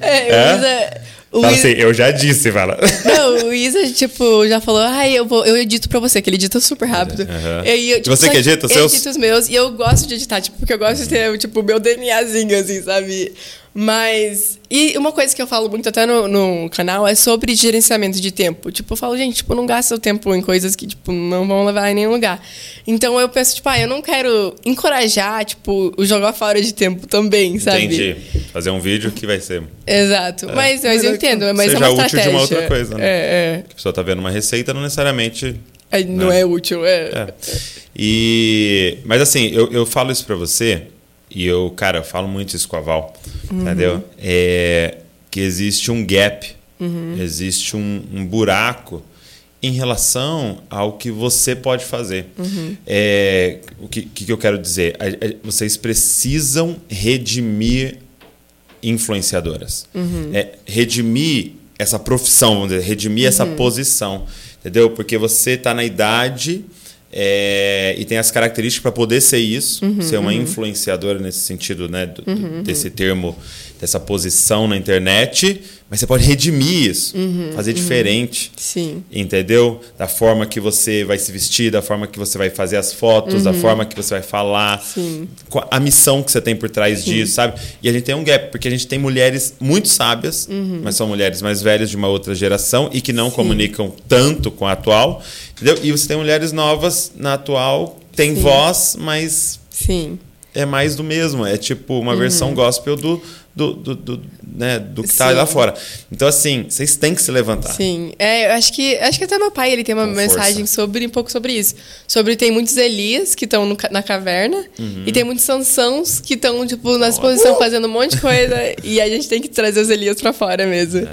É, É? o Isa. Assim, eu já disse, fala. não, o Isa, tipo, já falou, ai, eu, vou, eu edito pra você, que ele edita super rápido. Aham. E eu, Você só que edita os eu seus? edito os meus e eu gosto de editar, tipo, porque eu gosto de ter, tipo, o meu DNAzinho, assim, sabe? Mas. E uma coisa que eu falo muito até no, no canal é sobre gerenciamento de tempo. Tipo, eu falo, gente, tipo, não gasta o tempo em coisas que, tipo, não vão levar em nenhum lugar. Então eu penso, tipo, ah, eu não quero encorajar, tipo, o jogar fora de tempo também, sabe? Entendi. Fazer um vídeo que vai ser. Exato. Mas, mas Mas eu é entendo, que mas é seja uma útil de estratégia. uma outra coisa, né? É, A pessoa tá vendo uma receita, não necessariamente. é. É, Não Né? é útil, é. É. E, mas assim, eu, eu falo isso pra você, e eu, cara, eu falo muito isso com a Val, Uhum. entendeu? É, que existe um gap, Uhum. existe um, um buraco em relação ao que você pode fazer. Uhum. É, o que, que eu quero dizer? Vocês precisam redimir influenciadoras. É, redimir essa profissão, vamos dizer, redimir essa posição. Entendeu? Porque você está na idade é, e tem as características para poder ser isso, Uhum, ser uma influenciadora nesse sentido, né? do- desse termo, dessa posição na internet, mas você pode redimir isso, Uhum, fazer diferente. Sim. Entendeu? Da forma que você vai se vestir, da forma que você vai fazer as fotos, da forma que você vai falar, Sim. a missão que você tem por trás disso, sabe? E a gente tem um gap, porque a gente tem mulheres muito sábias, mas são mulheres mais velhas de uma outra geração e que não comunicam tanto com a atual, entendeu? E você tem mulheres novas na atual, tem Sim. voz, mas Sim. é mais do mesmo. É tipo uma versão gospel do, do, do, do, né, do que tá Sim. lá fora. Então, assim, vocês têm que se levantar. Sim. É, eu acho que acho que até meu pai ele tem uma Com mensagem força. sobre um pouco sobre isso. Sobre tem muitos Elias que estão na caverna Uhum. e tem muitos Sansãos que estão tipo na exposição fazendo um monte de coisa e a gente tem que trazer os Elias pra fora mesmo.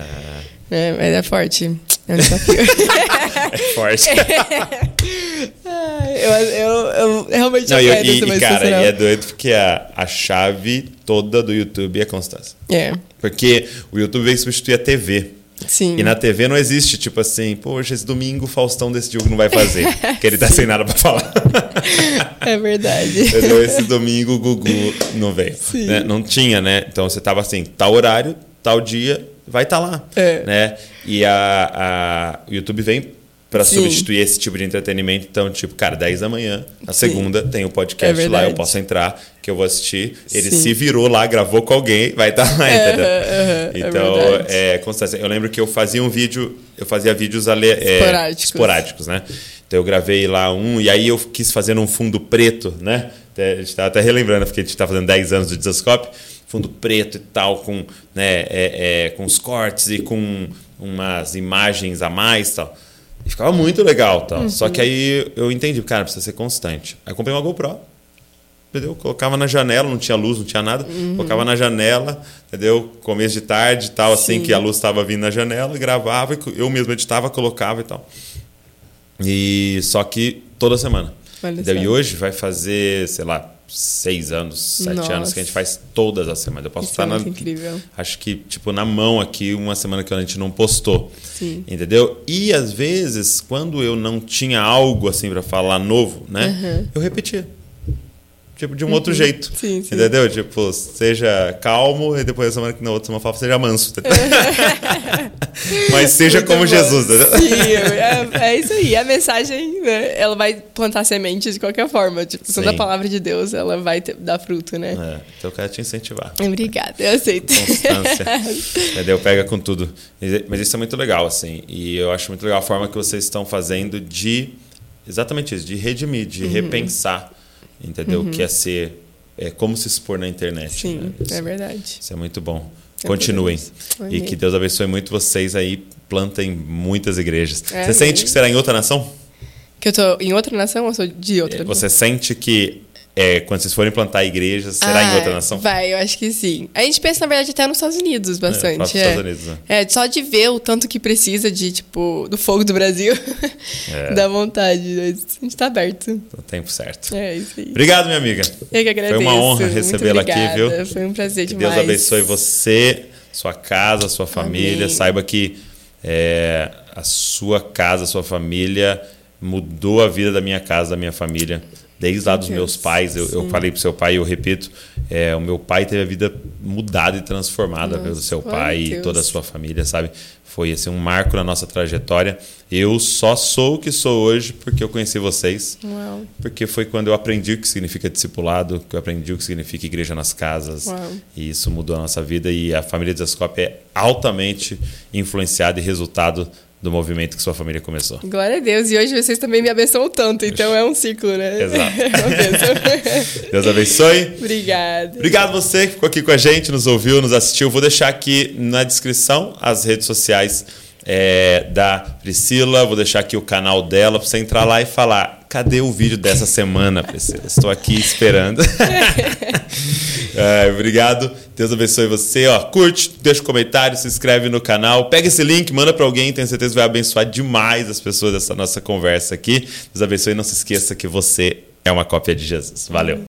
É, mas é forte. É um desafio. É forte. Eu, eu, eu realmente Não, e, quero e, e, cara, e é doido porque a, a chave toda do YouTube é constância. É, Porque o YouTube veio substituir a TV. sim. E na TV não existe, tipo assim, poxa, esse domingo o Faustão decidiu que não vai fazer. que ele tá sem nada pra falar. É verdade. Entendeu? Esse domingo o Gugu não veio. Sim. né? Não tinha, né? Então você tava assim, tal horário, tal dia, vai estar lá. É. Né? E a, a, YouTube vem para substituir esse tipo de entretenimento. Então, tipo, cara, 10 da manhã, na segunda, tem o podcast É lá, eu posso entrar, que eu vou assistir. Ele Sim. se virou lá, gravou com alguém, vai estar lá, entendeu? aham, é então, é, constância. Eu lembro que eu fazia um vídeo, eu fazia vídeos ale, é, Esporádicos. esporádicos, né? Então eu gravei lá um, e aí eu quis fazer num fundo preto, né? A gente tá até relembrando, porque a gente tá fazendo 10 anos do Desascope. Fundo preto e tal, com, né, é, é, com os cortes e com umas imagens a mais e tal. E ficava muito legal tal. Uhum. Só que aí eu entendi, cara, precisa ser constante. Aí eu comprei uma GoPro. Entendeu? Colocava na janela, não tinha luz, não tinha nada. Uhum. Colocava na janela, entendeu? Começo de tarde e tal, Sim. assim, que a luz estava vindo na janela, gravava, eu mesmo editava, colocava e tal. E só que toda semana. E hoje vai fazer, sei lá, seis anos, sete Nossa. anos que a gente faz todas as semanas. Eu posso Isso estar é na. Incrível. Acho que, tipo, na mão aqui, uma semana que a gente não postou. Sim. Entendeu? E às vezes, quando eu não tinha algo assim para falar novo, né? Uhum. Eu repetia tipo, de um uhum. outro jeito. Sim, sim. Entendeu? Tipo, seja calmo e depois a semana que na outra semana fala, seja manso. Mas seja Muito como bom. Jesus. Sim, é, é, isso aí. A mensagem, né, ela vai plantar sementes de qualquer forma. Tipo, sendo a palavra de Deus, ela vai ter, dar fruto, né? É, então eu quero te incentivar. Obrigada, eu aceito. Constância. Entendeu? Pega com tudo. Mas isso é muito legal, assim. E eu acho muito legal a forma que vocês estão fazendo de exatamente isso, de redimir, de uhum. repensar entendeu? Uhum. Que é ser, é como se expor na internet. Sim, né? isso, é verdade. Isso é muito bom. É Continuem. E que Deus abençoe muito vocês aí, plantem muitas igrejas. É Você sente que será em outra nação? Que eu tô em outra nação ou sou de outra? Você sente que é, quando vocês forem plantar igrejas, será ah, em outra nação? Vai, eu acho que sim. A gente pensa, na verdade, até nos Estados Unidos bastante. É, é. Estados Unidos, né? é, só de ver o tanto que precisa de, tipo, do fogo do Brasil, é. dá vontade. A gente tá aberto. No tempo certo. É, isso aí. Obrigado, minha amiga. Eu que agradeço. Foi uma honra recebê-la aqui, viu? Foi um prazer que demais. Deus abençoe você, sua casa, sua família. Amém. Saiba que é, a sua casa, a sua família mudou a vida da minha casa, da minha família desde lá dos meus pais. Eu, eu falei para o seu pai e eu repito: é, o meu pai teve a vida mudada e transformada Nossa, pelo seu pai e toda a sua família, sabe? Foi assim, um marco na nossa trajetória. Eu só sou o que sou hoje porque eu conheci vocês. Uau. Porque foi quando eu aprendi o que significa discipulado, que eu aprendi o que significa igreja nas casas. Uau. E isso mudou a nossa vida. E a família de Zascope é altamente influenciada e resultado do movimento que sua família começou. Glória a Deus. E hoje vocês também me abençoam tanto, então é um ciclo, né? Exato. É Deus abençoe. Obrigado. Obrigado você que ficou aqui com a gente, nos ouviu, nos assistiu. Vou deixar aqui na descrição as redes sociais é, da Priscila, vou deixar aqui o canal dela para você entrar lá e falar: cadê o vídeo dessa semana, Priscila? Estou aqui esperando. é, obrigado. Deus abençoe você. Ó, curte, deixa um comentário, se inscreve no canal. Pega esse link, manda para alguém, tenho certeza que vai abençoar demais as pessoas dessa nossa conversa aqui. Deus abençoe e não se esqueça que você é uma cópia de Jesus. Valeu.